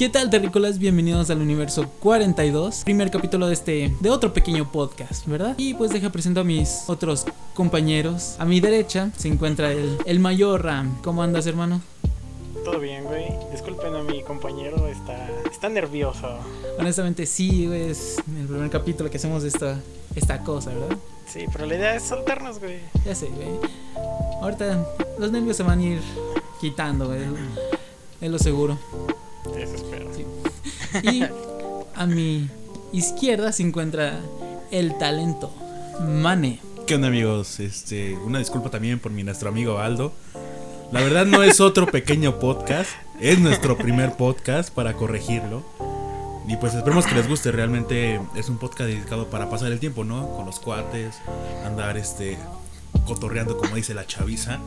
¿Qué tal, terrícolas? Bienvenidos al universo 42, primer capítulo de este, de otro pequeño podcast, ¿verdad? Y pues deja presento a mis otros compañeros. A mi derecha se encuentra el, el mayor Ram. ¿Cómo andas, hermano? Todo bien, güey. Disculpen a mi compañero, está, está nervioso. Honestamente, sí, güey, es el primer capítulo que hacemos de esta, esta cosa, ¿verdad? Sí, pero la idea es soltarnos, güey. Ya sé, güey. Ahorita los nervios se van a ir quitando, güey. Es lo seguro. Eso espero. Sí. Y a mi izquierda se encuentra el talento, Mane. ¿Qué onda amigos? Este, una disculpa también por mi nuestro amigo Aldo. La verdad no es otro pequeño podcast, es nuestro primer podcast para corregirlo. Y pues esperemos que les guste, realmente es un podcast dedicado para pasar el tiempo, ¿no? Con los cuates, andar este cotorreando como dice la chaviza.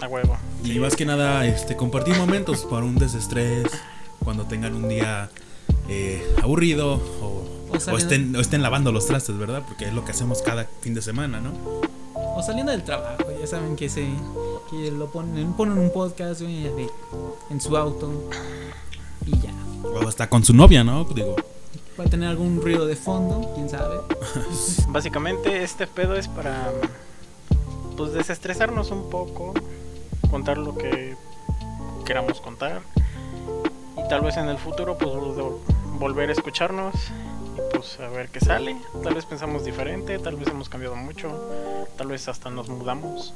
A huevo. Y más que nada, este, compartir momentos para un desestrés, cuando tengan un día eh, aburrido o, O estén, o estén lavando los trastes, ¿verdad? Porque es lo que hacemos cada fin de semana, ¿no? O saliendo del trabajo, ya saben que se que lo ponen, ponen un podcast de- en su auto y ya. O hasta con su novia, ¿no? Digo, Va a tener algún ruido de fondo, quién sabe. Básicamente este pedo es para pues desestresarnos un poco, contar lo que queramos contar y tal vez en el futuro pues vol- volver a escucharnos y pues a ver qué sale. Tal vez pensamos diferente, tal vez hemos cambiado mucho, tal vez hasta nos mudamos,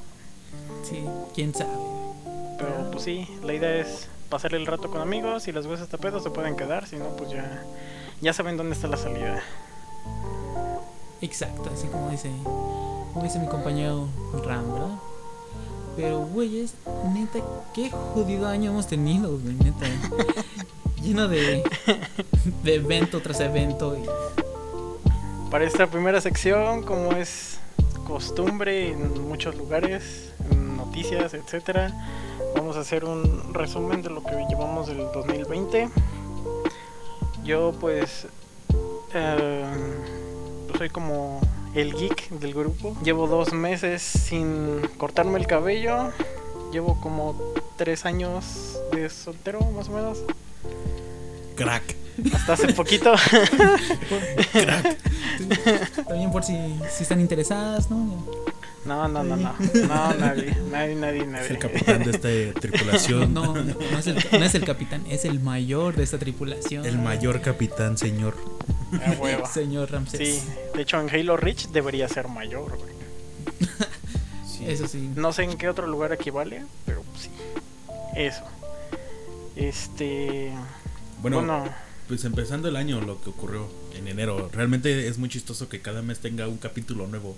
Sí, quién sabe. pero pues sí, la idea es pasar el rato con amigos, si les gusta este pedo se pueden quedar, si no pues ya ya saben dónde está la salida. Exacto, así como dice, como dice mi compañero Ram, ¿verdad? Pero, güey, es neta, qué jodido año hemos tenido, güey, neta. Lleno de, de evento tras evento. Y, Para esta primera sección, como es costumbre en muchos lugares, en noticias, etcétera, vamos a hacer un resumen de lo que llevamos del 2020. Yo pues, eh, pues soy como el geek del grupo. Llevo dos meses sin cortarme el cabello. Llevo como tres años de soltero, más o menos. crack. Hasta hace poquito. también por si, si están interesadas, ¿no? No, no, no, no. No, nadie, nadie, nadie, nadie. Es el capitán de esta tripulación. No, no, no es el, no es el capitán, es el mayor de esta tripulación. El mayor capitán, señor. Señor Ramsés. Sí, de hecho en Halo Reach debería ser mayor, güey. Eso sí. No sé en qué otro lugar equivale, pero sí. Eso. Este. Bueno, Bueno, pues empezando el año, lo que ocurrió en enero. Realmente es muy chistoso que cada mes tenga un capítulo nuevo.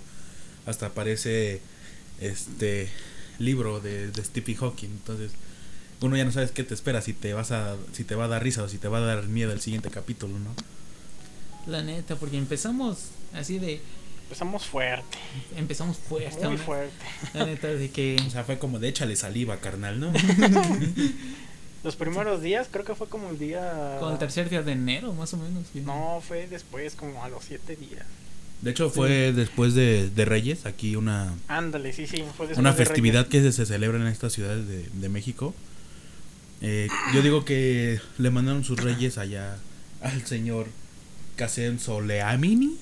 Hasta aparece este libro de, de Stephen Hawking. Entonces, uno ya no sabes qué te espera, si te vas a, si te va a dar risa o si te va a dar miedo el siguiente capítulo, ¿no? La neta, porque empezamos así de. empezamos fuerte. Empezamos fuerte. Muy ¿no? fuerte. La neta, de que. O sea, fue como de échale saliva, carnal, ¿no? Los primeros días, creo que fue como el día. Con el tercer día de enero, más o menos. sí. No, fue después, como a los siete días. De hecho, fue después de, de Reyes, aquí una, Ándale, sí, sí. Fue después una de festividad Reyes. que se celebra en estas ciudades de, de México. Eh, yo digo que le mandaron sus reyes allá al señor Kasem Soleimani.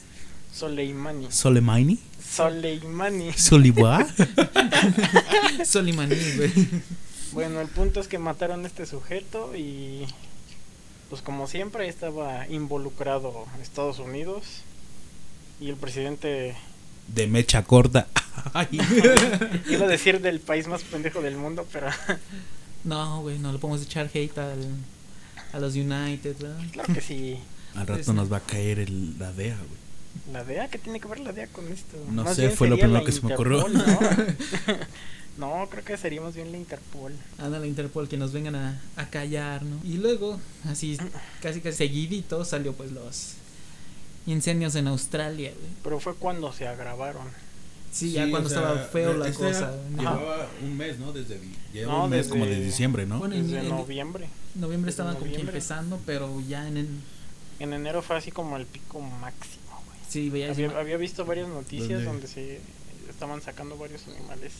Soleimani. Soleimani. Soleimani. Soliwa. Solimaní, güey. Bueno, el punto es que mataron a este sujeto y pues como siempre estaba involucrado Estados Unidos y el presidente De mecha corta. Iba a decir del país más pendejo del mundo, pero No, güey, no le podemos echar hate al, a los United, ¿verdad? claro que sí. Al rato nos va a caer el- la DEA, güey. La DEA, ¿qué tiene que ver la DEA con esto? No Más sé, fue lo primero que se me ocurrió. ¿no? No, creo que sería más bien la Interpol. Anda la Interpol que nos vengan a, a callar, ¿no? Y luego, así, casi casi seguidito, salió pues los incendios en Australia, güey. Pero fue cuando se agravaron. Sí, ya cuando estaba feo la este cosa. ¿no? Llevaba un mes, ¿no? Desde, llevaba No, un mes desde- como de diciembre, ¿no? Bueno, Desde en- noviembre. Noviembre desde estaban como que empezando, pero ya en, en- En enero fue así como el pico máximo, güey. sí, veía Había, había visto varias noticias ¿Dónde? donde se estaban sacando varios animales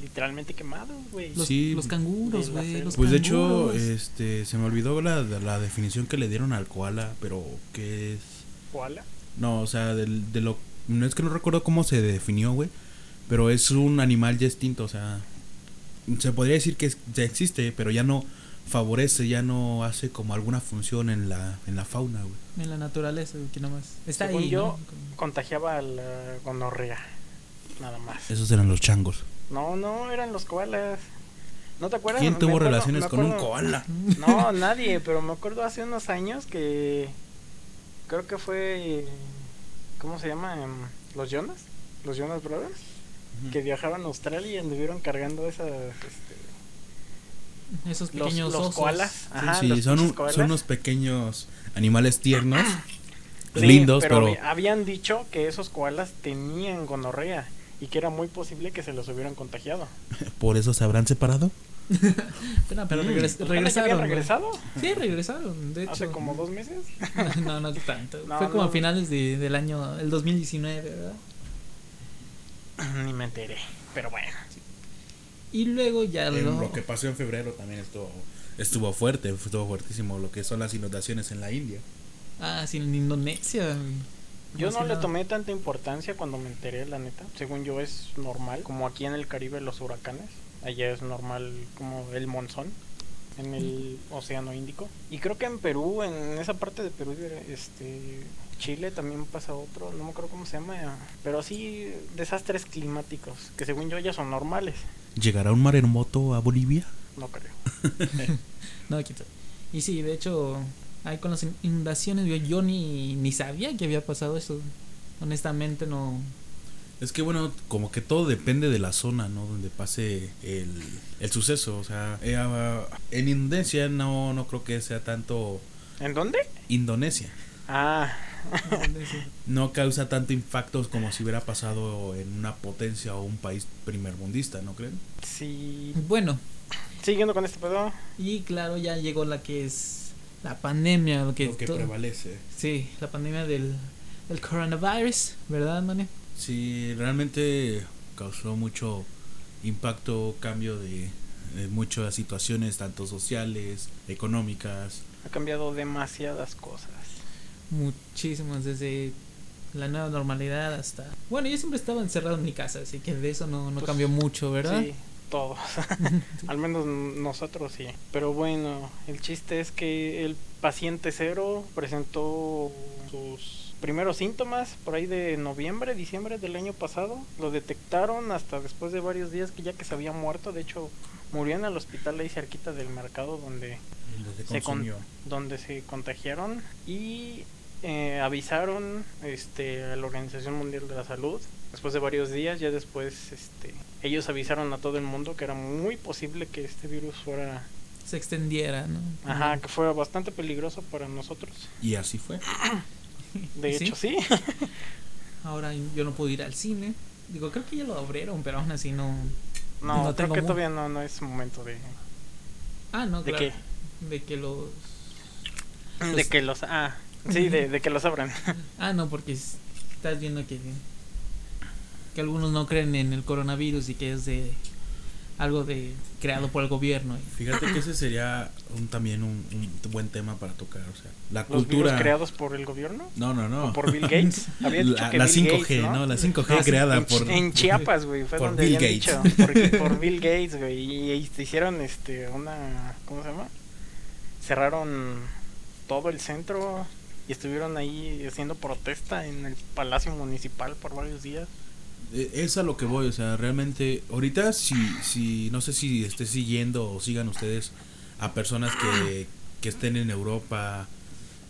literalmente quemados, güey. Los, Sí. los canguros, güey. Pues de hecho, este, se me olvidó la, la definición que le dieron al koala, pero que es... Koala. No, o sea, del, de lo... No es que no recuerdo cómo se definió, güey, pero es un animal ya extinto, o sea, se podría decir que es- ya existe, pero ya no favorece, ya no hace como alguna función en la, en la fauna, güey. En la naturaleza, que nomás. Está Según ahí. yo, ¿no? contagiaba la gonorrea. Nada más. Esos eran los changos. No, no, eran los koalas. ¿No te acuerdas? ¿Quién tuvo acuerdo- relaciones con un koala? No, nadie, pero me acuerdo hace unos años que creo que fue ¿cómo se llama? Los Jonas, los Jonas Brothers, que viajaron a Australia y anduvieron cargando esas este, Esos pequeños los osos. koalas, ajá, sí, los son, pinches un- koalas. son unos pequeños animales tiernos, Sí, lindos, pero, había- habían dicho que esos koalas tenían gonorrea y que era muy posible que se los hubieran contagiado. por eso se habrán separado. Pero, pero Mm, regres- ¿ojalá que regresaron. regresado? Sí, regresaron. De hecho. Hace como dos meses. no, no tanto. No, Fue como no. a finales de, del año, el 2019, ¿verdad? Ni me enteré, pero bueno. Y luego ya En lo... lo que pasó en febrero también estuvo, estuvo fuerte, estuvo fuertísimo lo que son las inundaciones en la India. Ah, sí, en Indonesia. Yo no le tomé tanta importancia cuando me enteré, la neta. Según yo es normal, como aquí en el Caribe los huracanes. Allá es normal como el monzón en el Océano Índico. Y creo que en Perú, en esa parte de Perú, este Chile también pasa otro, no me acuerdo cómo se llama, pero sí desastres climáticos que según yo ya son normales. ¿Llegará un maremoto a Bolivia? No creo. No, quito. Y sí, de hecho, ahí con las in- inundaciones, yo, yo ni, ni sabía que había pasado eso. Honestamente, no. Es que bueno, como que todo depende de la zona, ¿no? Donde pase el, el suceso. O sea, eh, ah, en Indonesia no, no creo que sea tanto... ¿En dónde? Indonesia. Ah, No causa tanto impacto como si hubiera pasado en una potencia o un país primermundista, ¿no creen? sí. Bueno, Siguiendo con este pedo. y claro, ya llegó la que es la pandemia, lo que, Lo que to- prevalece. Sí, la pandemia del, del coronavirus, ¿verdad, Mane? Sí, realmente causó mucho impacto, cambio de, de muchas situaciones, tanto sociales, económicas. Ha cambiado demasiadas cosas. Muchísimas, desde la nueva normalidad hasta... Bueno, yo siempre estaba encerrado en mi casa, así que de eso no, no Pues, cambió mucho, ¿verdad? Sí, todos. Al menos nosotros sí. Pero bueno, el chiste es que el paciente cero presentó sus primeros síntomas por ahí de noviembre, diciembre del año pasado. Lo detectaron hasta después de varios días que ya que se había muerto. De hecho, murió en el hospital ahí cerquita del mercado donde Se Se con- donde se contagiaron y eh, avisaron este, a la Organización Mundial de la Salud después de varios días ya después este, ellos avisaron a todo el mundo que era muy posible que este virus fuera Se extendiera, ¿no? ajá que fuera bastante peligroso para nosotros Y así fue. de ¿Sí? hecho sí Ahora yo no puedo ir al cine. Digo, creo que ya lo abrieron, pero aún así no... no, No creo que todavía no, no es momento de Ah, no, ¿De claro. De que los... de que los ah sí de, de que los abran Ah, no, porque es- estás viendo que, que algunos no creen en el coronavirus y que es de algo de creado por el gobierno. Fíjate que ese sería un, también un, un buen tema para tocar. O sea, la los virus cultura. creados por el gobierno No, no, no. o por Bill Gates había dicho La, que la Bill 5G, Gates, ¿no? La 5G Ah, sí, creada en, por. en Chiapas, güey, fue por donde Bill Gates. dicho, por, por Bill Gates, güey, y, y te hicieron este una, ¿cómo se llama? Cerraron todo el centro y estuvieron ahí haciendo protesta en el Palacio Municipal por varios días. Es a lo que voy, o sea, realmente, ahorita si, si no sé si esté siguiendo o sigan ustedes a personas que, que estén en Europa,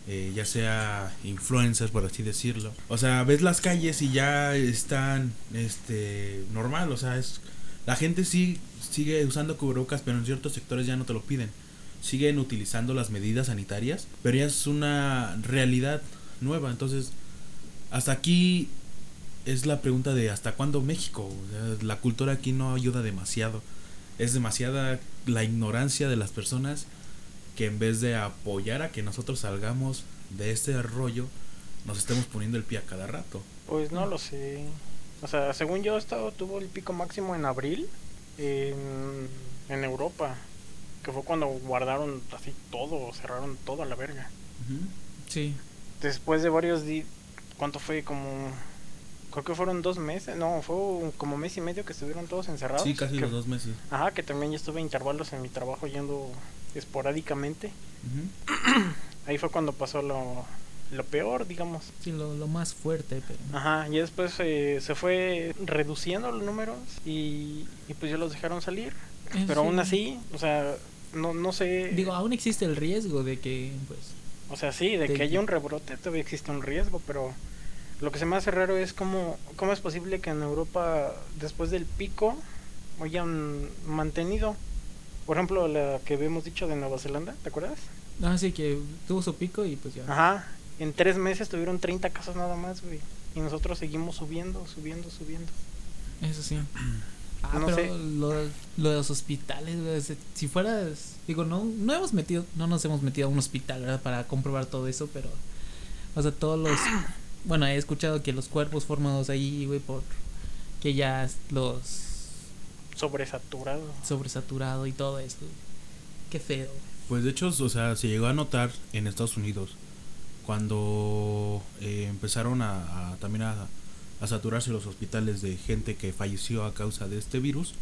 eh, ya sea influencers, por así decirlo. O sea, ves las calles y ya están, este, normal, o sea, es, la gente sí sigue usando cubrebocas, pero en ciertos sectores ya no te lo piden. Siguen utilizando las medidas sanitarias, pero ya es una realidad nueva, entonces, hasta aquí es la pregunta de hasta cuándo México. La cultura aquí no ayuda demasiado. Es demasiada la ignorancia de las personas que en vez de apoyar a que nosotros salgamos de este rollo, nos estemos poniendo el pie a cada rato. Pues no lo sé. O sea, según yo, esto tuvo el pico máximo en abril en, en Europa, que fue cuando guardaron así todo, cerraron todo a la verga. Sí. Después de varios días, ¿cuánto fue? Como, creo que fueron dos meses, no, fue como mes y medio que estuvieron todos encerrados. Sí, casi que- los dos meses. Ajá, que también yo estuve a intervalos en mi trabajo yendo esporádicamente. Ujú. Ahí fue cuando pasó lo, lo peor, digamos. Sí, lo, lo más fuerte, pero. Ajá, y después eh, se fue reduciendo los números y, y pues ya los dejaron salir. Eh, Pero sí. aún así, o sea, no, no sé. Digo, aún existe el riesgo de que, pues. o sea, sí, de de- que haya un rebrote todavía existe un riesgo, pero lo que se me hace raro es cómo, cómo es posible que en Europa, después del pico, hayan mantenido. Por ejemplo, la que habíamos dicho de Nueva Zelanda, ¿te acuerdas? Ah, sí, que tuvo su pico y pues ya. Ajá, en tres meses tuvieron 30 casos nada más, güey. Y nosotros seguimos subiendo, subiendo, subiendo. Eso sí. Ah, No pero sé. Lo, lo de los hospitales, si- fueras, digo, no, no hemos metido, no nos hemos metido a un hospital, ¿verdad? Para comprobar todo eso, pero, o sea, todos los, bueno, he escuchado que los cuerpos formados ahí, güey, por que ya los Sobresaturado. sobresaturado y todo esto. Qué feo. Pues de hecho, o sea, se llegó a notar en Estados Unidos cuando eh, empezaron a, a- también a, a saturarse los hospitales de gente que falleció a causa de este virus.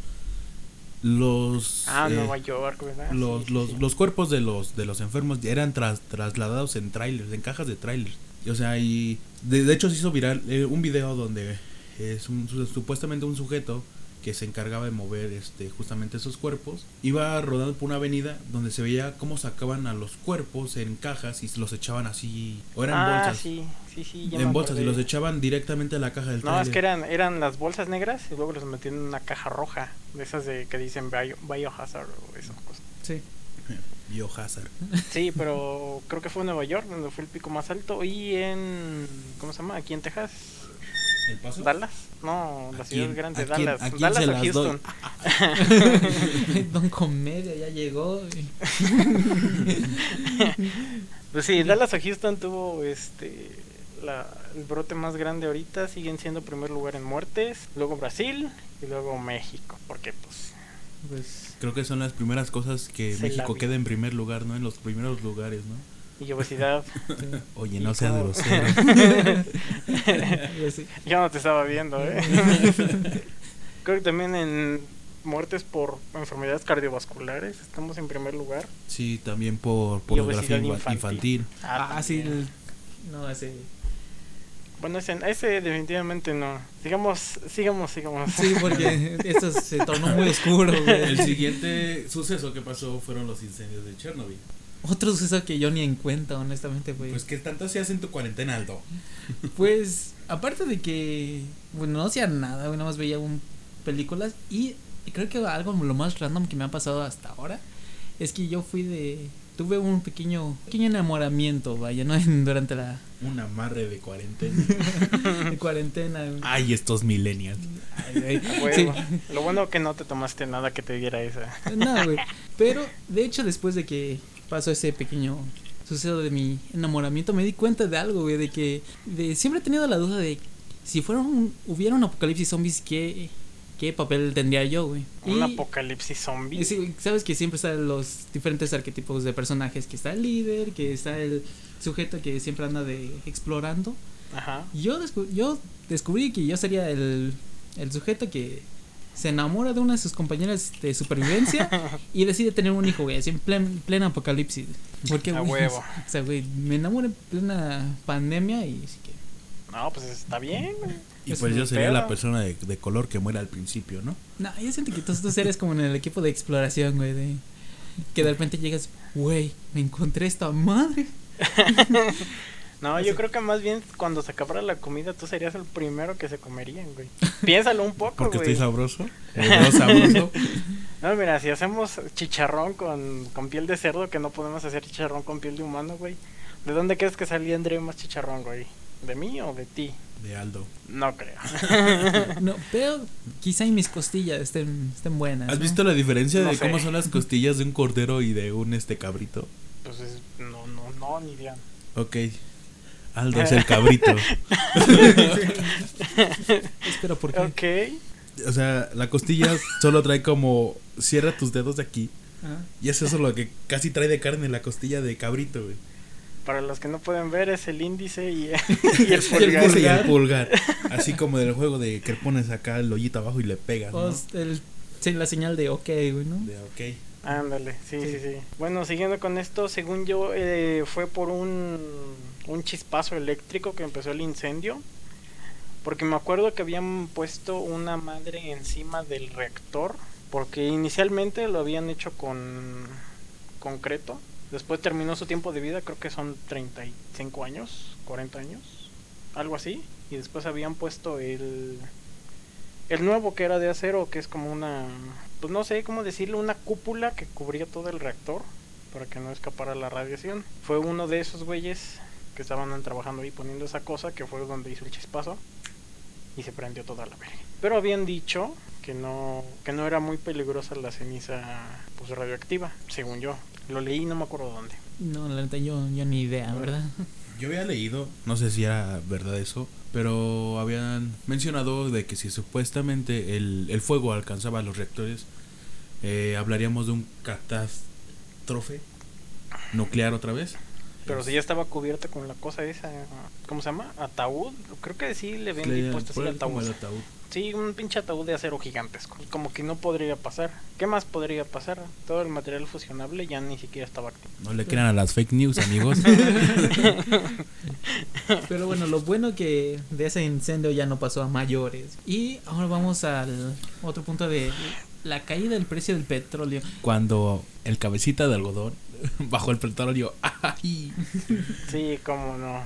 Los Ah, eh, Nueva York, ¿verdad? los, Sí, los, sí. los cuerpos de los de los enfermos eran tras- trasladados en trailers, en cajas de trailers. O sea, y de, de hecho se hizo viral eh, un video donde es un, su- supuestamente un sujeto que se encargaba de mover este justamente esos cuerpos iba rodando por una avenida donde se veía cómo sacaban a los cuerpos en cajas y los echaban así o eran ah, bolsas sí, sí, sí. ya en bolsas y los echaban directamente a la caja del No, es que eran, eran las bolsas negras y luego los metían en una caja roja. De esas de que dicen bio, biohazard o eso. Sí. Biohazard. Sí, pero creo que fue en Nueva York donde fue el pico más alto. Y en. ¿Cómo se llama? Aquí en Texas. ¿El paso? ¿Dallas? No, la ¿A ciudad quién- grande, a Dallas. a quién Dallas o? Houston. Don Comedia ya llegó. Pues sí, Dallas o Houston tuvo este la, el brote más grande ahorita. Siguen siendo primer lugar en muertes. Luego Brasil y luego México. Porque pues. Pues, Creo que son las primeras cosas que México queda en primer lugar, ¿no? En los primeros lugares, ¿no? Y obesidad. sí. Oye, ¿Y no seas grosero. Yo no te estaba viendo, ¿eh? Creo que también en muertes por enfermedades cardiovasculares estamos en primer lugar. Sí, también por pornografía infantil. infantil. Ah, sí. también. el- No, ese. Bueno, ese, ese definitivamente no. Sigamos, sigamos, sigamos. Sí, porque esto se tornó muy oscuro, güey. El siguiente suceso que pasó fueron los incendios de Chernobyl. Otro suceso que yo ni en cuenta, honestamente, güey. Pues que tanto hacías en tu cuarentena, Aldo. Pues, aparte de que, bueno, no hacía nada, güey, nada más veía un, películas y creo que algo lo más random que me ha pasado hasta ahora es que yo fui de, tuve un pequeño, pequeño enamoramiento, vaya, ¿no? En- durante la Un amarre de cuarentena. cuarentena. güey. Ay, estos millennials. Ay, güey. A huevo. Lo bueno que no te tomaste nada que te diera esa. Nada, güey. Pero, de hecho, después de que pasó ese pequeño suceso de mi enamoramiento, me di cuenta de algo, güey, de que de, siempre he tenido la duda de si fuera un, hubiera un apocalipsis zombies, ¿qué, qué papel tendría yo, güey? Un Y- apocalipsis zombie. sabes que siempre están los diferentes arquetipos de personajes, que está el líder, que está el sujeto que siempre anda de explorando. Ajá. Yo, descu- yo descubrí que yo sería el, el sujeto que se enamora de una de sus compañeras de supervivencia y decide tener un hijo, güey, así en plen, plena apocalipsis. Porque, A güey, huevo. O sea, güey, me enamoro en plena pandemia y así que... No, pues está bien, güey. Y Es pues yo sería la persona de, de color que muere al principio, ¿no? No, yo siento que tú, tú eres como en el equipo de exploración, güey, de... Que de repente llegas, güey, me encontré esta madre. No, yo creo que más bien cuando se acabara la comida tú serías el primero que se comerían, güey. Piénsalo un poco, Porque güey. estoy sabroso. Me veo sabroso. No, mira, si hacemos chicharrón con, con piel de cerdo, que no podemos hacer chicharrón con piel de humano, güey. ¿De dónde crees que saldría más chicharrón, güey? ¿De mí o de ti? De Aldo. No creo. No, pero quizá y mis costillas estén, estén buenas. ¿Has ¿no? visto la diferencia No de cómo son las costillas de un cordero y de un este cabrito? Pues es- no, no, no, ni idea. Ok. Aldo es el cabrito. Espero porque... Ok. O sea, la costilla solo trae como. Cierra tus dedos de aquí. Ah, Y es eso lo que casi trae de carne la costilla de cabrito, güey. Para los que no pueden ver, es el índice y, y el pulgar. y el pulgar. Así como del juego de que pones acá el hoyito abajo y le pegas, ¿no? pues, el- sí, la señal de ok, güey, ¿no? De ok. Ándale, sí, sí, Sí. sí, Bueno, siguiendo con esto, según yo, eh, fue por un, un chispazo eléctrico que empezó el incendio. Porque me acuerdo que habían puesto una madre encima del reactor. Porque inicialmente lo habían hecho con concreto. Después terminó su tiempo de vida, creo que son 35 años, 40 años, algo así. Y después habían puesto el, el nuevo que era de acero, que es como una, pues no sé cómo decirlo, una cúpula que cubría todo el reactor para que no escapara la radiación. Fue uno de esos güeyes que estaban trabajando ahí poniendo esa cosa que fue donde hizo el chispazo y se prendió toda la verga. Pero habían dicho que no que no era muy peligrosa la ceniza pues radioactiva, según yo. Lo leí, no me acuerdo dónde. No, la neta, yo, yo ni idea, ¿verdad? Yo había leído, no sé si era verdad eso, pero habían mencionado de que si supuestamente el, el fuego alcanzaba los reactores, eh, hablaríamos de un catástrofe nuclear otra vez. Pero si ya estaba cubierta con la cosa esa, ¿cómo se llama? Ataúd. Creo que sí le habían puesto así ataúd. el ataúd. Sí, un pinche ataúd de acero gigantesco. Como que no podría pasar. ¿Qué más podría pasar? Todo el material fusionable ya ni siquiera estaba activo. No le crean a las fake news, amigos. Pero bueno, lo bueno que de ese incendio ya no pasó a mayores. Y ahora vamos al otro punto de la caída del precio del petróleo. Cuando el cabecita de algodón bajó el. ¡ay! Sí, cómo no.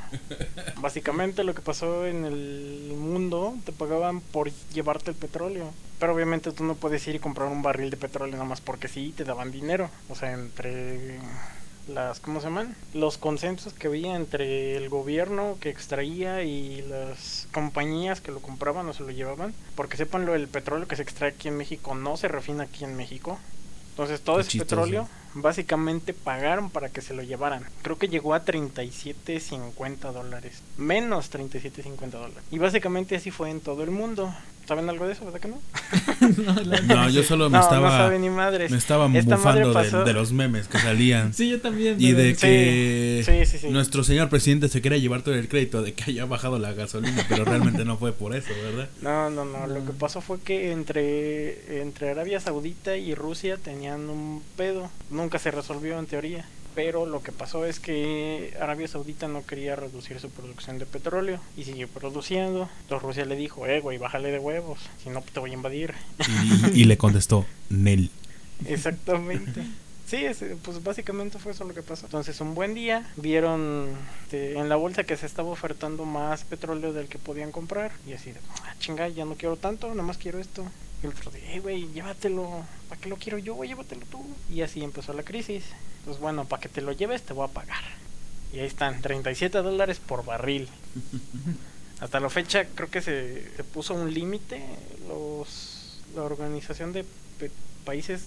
Básicamente lo que pasó en el mundo, te pagaban por llevarte el petróleo. Pero obviamente tú no puedes ir y comprar un barril de petróleo nada más porque sí, te daban dinero. O sea, entre las, ¿cómo se llaman? Los consensos que había entre el gobierno que extraía y las compañías que lo compraban o se lo llevaban. Porque sepan lo el petróleo que se extrae aquí en México no se refina aquí en México. Entonces todo ese petróleo básicamente pagaron para que se lo llevaran. Creo que llegó a 37.50 dólares. Menos 37.50 dólares. Y básicamente así fue en todo el mundo. ¿Saben algo de eso, verdad que no? No, la- No, yo solo me no, estaba no saben ni madres. me estaba Esta madre mufando de, pasó- de los memes que salían. Sí, yo también. Y de Sí, que sí, sí, sí. nuestro señor presidente se quería llevar todo el crédito de que haya bajado la gasolina, pero realmente no fue por eso, ¿verdad? No, no, no. Lo que pasó fue que entre, entre Arabia Saudita y Rusia tenían un pedo. Nunca se resolvió en teoría. Pero lo que pasó es que Arabia Saudita no quería reducir su producción de petróleo y siguió produciendo. Entonces Rusia le dijo, eh, güey, bájale de huevos, si no te voy a invadir. Y, y le contestó, Nel. Exactamente. Sí, es- pues básicamente fue eso lo que pasó. Entonces, un buen día vieron este, en la bolsa que se estaba ofertando más petróleo del que podían comprar. Y así de, ah, chinga, ya no quiero tanto, nada más quiero esto. Y el otro de, eh, güey, llévatelo. ¿Para qué lo quiero yo, güey? Llévatelo tú. Y así empezó la crisis. Pues bueno, para que te lo lleves, te voy a pagar. Y ahí están, 37 dólares por barril. Hasta la fecha creo que se, se puso un límite los la organización de países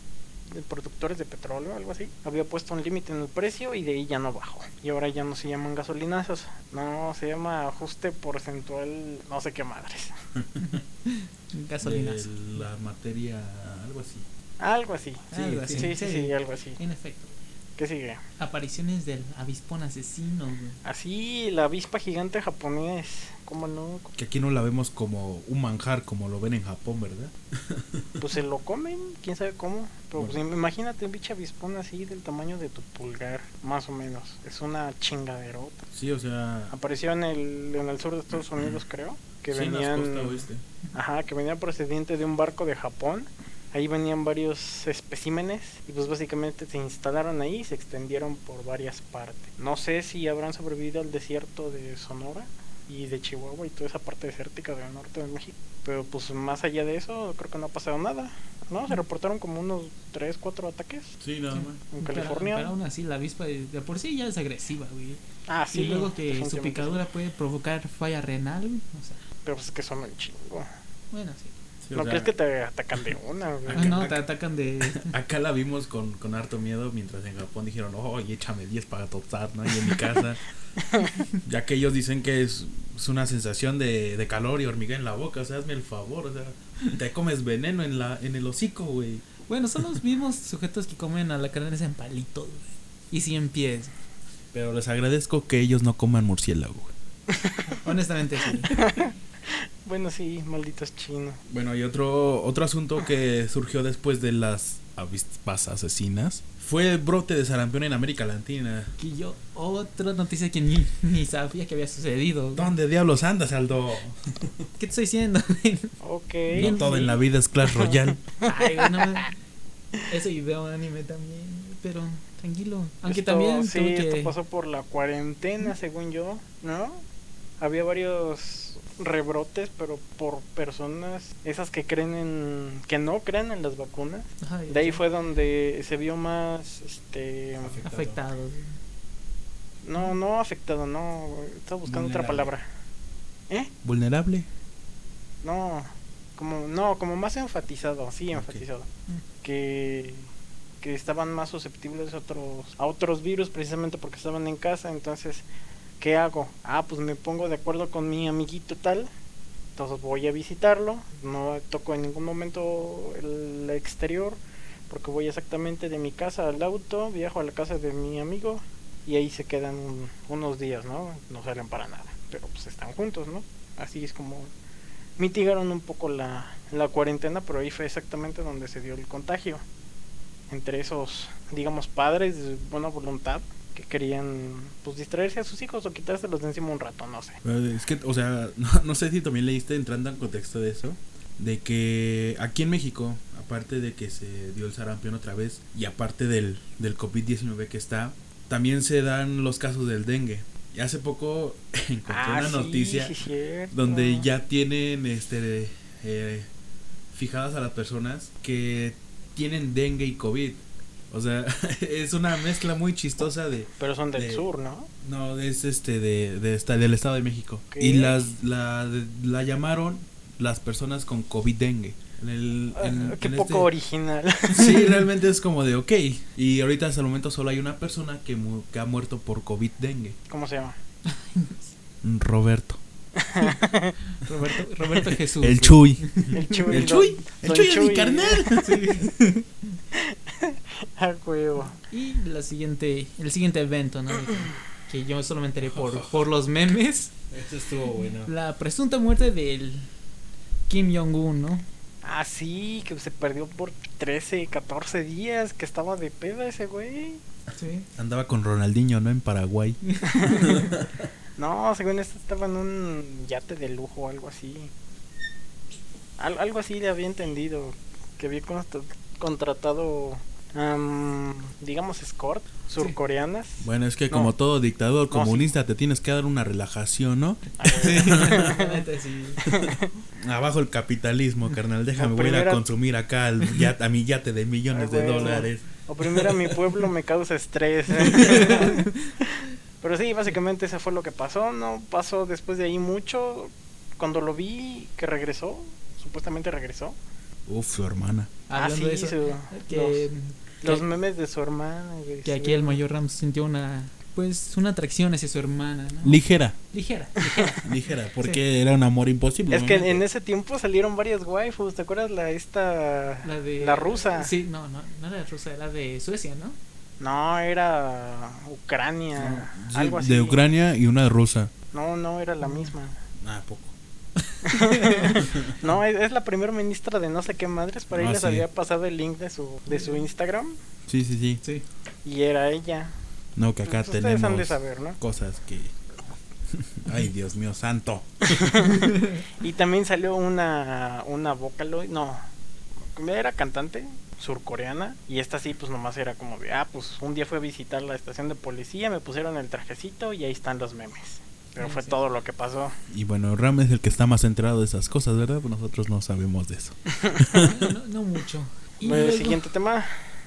de productores de petróleo algo así había puesto un límite en el precio y de ahí ya no bajó y ahora ya no se llaman gasolinazos no se llama ajuste porcentual no sé qué madres Gasolinas. De la materia, algo así. algo así Sí, Algo sí así. sí sí, algo así En efecto. Qué sigue Apariciones del avispón asesino, güey. así la avispa gigante japonés cómo no Que aquí no la vemos como un manjar como lo ven en Japón, ¿verdad? pues se lo comen, quién sabe cómo. Pero pues, Bueno. imagínate un bicho avispón así del tamaño de tu pulgar, más o menos. Es una chingaderota. Sí, o sea... Apareció en el, en el sur de Estados Unidos, creo. Que sí, en las venían. costas oeste. Ajá, que venía procedente de un barco de Japón. Ahí venían varios especímenes y pues básicamente se instalaron ahí y se extendieron por varias partes. No sé si habrán sobrevivido al desierto de Sonora y de Chihuahua y toda esa parte desértica del norte de México. Pero pues más allá de eso creo que no ha pasado nada. No, se reportaron como unos 3, 4 ataques Sí, nada más. en Pero- California. Pero, aún así, la avispa de, de por sí ya es agresiva, güey. Ah, sí. y luego que su picadura sí. puede provocar falla renal, güey. O sea, Pero pues es que son un chingo. bueno, sí. Sí, ¿No sea, crees que te atacan de una, güey? Ah, no, te atacan de. Acá la vimos con, con harto miedo mientras en Japón dijeron, oh, y échame 10 para tostar, ¿no? Y en mi casa Ya que ellos dicen que es, es una sensación de, de calor y hormiga en la boca. O sea, hazme el favor. O sea, te comes veneno en, la, en el hocico, güey. Bueno, son los mismos sujetos que comen a la carne en palitos, güey. Y 100 pies. Pero les agradezco que ellos no coman murciélago, güey. Honestamente, sí. Bueno, sí, malditos chinos. Bueno, y otro, otro asunto que surgió después de las avispas asesinas fue el brote de sarampión en América Latina. Que yo, otra noticia que ni, ni sabía que había sucedido. ¿Dónde diablos andas, Aldo? ¿Qué te estoy diciendo? Ok. No todo en la vida es Clash Royale. Ay, güey, no me- Eso y veo anime también, pero tranquilo. Aunque Esto, también sí, tuve esto que... pasó por la cuarentena, según yo, ¿no? Había varios rebrotes, pero por personas, esas que creen en, que no creen en las vacunas. De ahí sí, fue donde se vio más, este, afectado. no, no afectado, no, estaba buscando otra palabra. ¿Eh? Vulnerable. No, como, no, como más enfatizado, sí, enfatizado. Que, que estaban más susceptibles a otros, a otros virus precisamente porque estaban en casa, entonces, ¿qué hago? Ah, pues me pongo de acuerdo con mi amiguito tal, entonces voy a visitarlo, no toco en ningún momento el exterior, porque voy exactamente de mi casa al auto, viajo a la casa de mi amigo y ahí se quedan un- unos días, ¿no? No salen para nada, pero pues están juntos, ¿no? Así es como mitigaron un poco la, la cuarentena, pero ahí fue exactamente donde se dio el contagio. Entre esos, digamos, padres de buena voluntad que querían pues distraerse a sus hijos o quitárselos de encima un rato, no sé. Es que, o sea, no, no sé si también leíste entrando en contexto de eso. De que aquí en México, aparte de que se dio el sarampión otra vez y aparte del, del COVID-19 que está, también se dan los casos del dengue. Y hace poco encontré una Ah, sí, noticia sí, donde ya tienen este eh, fijadas a las personas que tienen dengue y COVID. O sea, es una mezcla muy chistosa de Pero son del de- sur, ¿no? no, es este de, de esta- del Estado de México. Y las la, la llamaron las personas con COVID dengue. En el, en- Ah, qué en poco este- original. Sí, realmente es como de ok. Y ahorita hasta el momento solo hay una persona que, mu- que ha muerto por COVID dengue. ¿Cómo se llama? Roberto. Roberto, Roberto Jesús. El. Chuy. El Chuy. El don- Chuy. El don Chuy es mi carnal. Ah, huevo. Y la siguiente, el siguiente evento, ¿no? Que, yo solo me enteré por, por los memes. Eso estuvo bueno. La presunta muerte del Kim Jong-un, ¿no? Ah, sí, que se perdió por 13, 14 días, que estaba de peda ese güey. Sí. Andaba con Ronaldinho, ¿no? En Paraguay. No, según esto estaba en un yate de lujo o algo así. Al- algo así le había entendido. Que había contratado, am, digamos, escort surcoreanas. Bueno, es que No. como todo dictador No, sí. comunista te tienes que dar una relajación, ¿no? Ah. Abajo el capitalismo, carnal. Déjame, voy a consumir acá al yat- a mi yate de millones Ah, de bueno. dólares. Oprimir a mi pueblo me causa estrés. Pero sí, básicamente eso fue lo que pasó. No pasó después de ahí mucho. Cuando lo vi que regresó, supuestamente regresó. Uf, su hermana. Hablando ah, de sí, eso, su- que, los que- memes de su hermana. güey, que aquí el mayor Rams sintió una, pues, una atracción hacia su hermana, ¿no? Ligera, Ligera. ligera, porque era un amor imposible. Es que en ese tiempo salieron varias waifus, ¿te acuerdas la esta La de. la rusa? Sí, no, no, no era rusa, era de Suecia, ¿no? No, era Ucrania, Sí, algo así. de Ucrania y una rusa. No, no era la misma. Ah, poco. No, es, es la primera ministra de no sé qué madres, por ahí Ah, les sí. había pasado el link de su de su Instagram Sí, sí, sí. Sí. y era ella. No, que acá Pues ustedes han tenemos de saber, ¿no? cosas que... Ay, Dios mío, santo. Y también salió una una Vocaloid, no, era cantante surcoreana y esta sí pues nomás era como de, ah, pues un día fue a visitar la estación de policía, me pusieron el trajecito y ahí están los memes. Pero fue sí. todo lo que pasó. Y bueno, Ram es el que está más enterado de esas cosas, ¿verdad? Pues nosotros no sabemos de eso. No, no, no mucho. Y Bueno, el siguiente tema.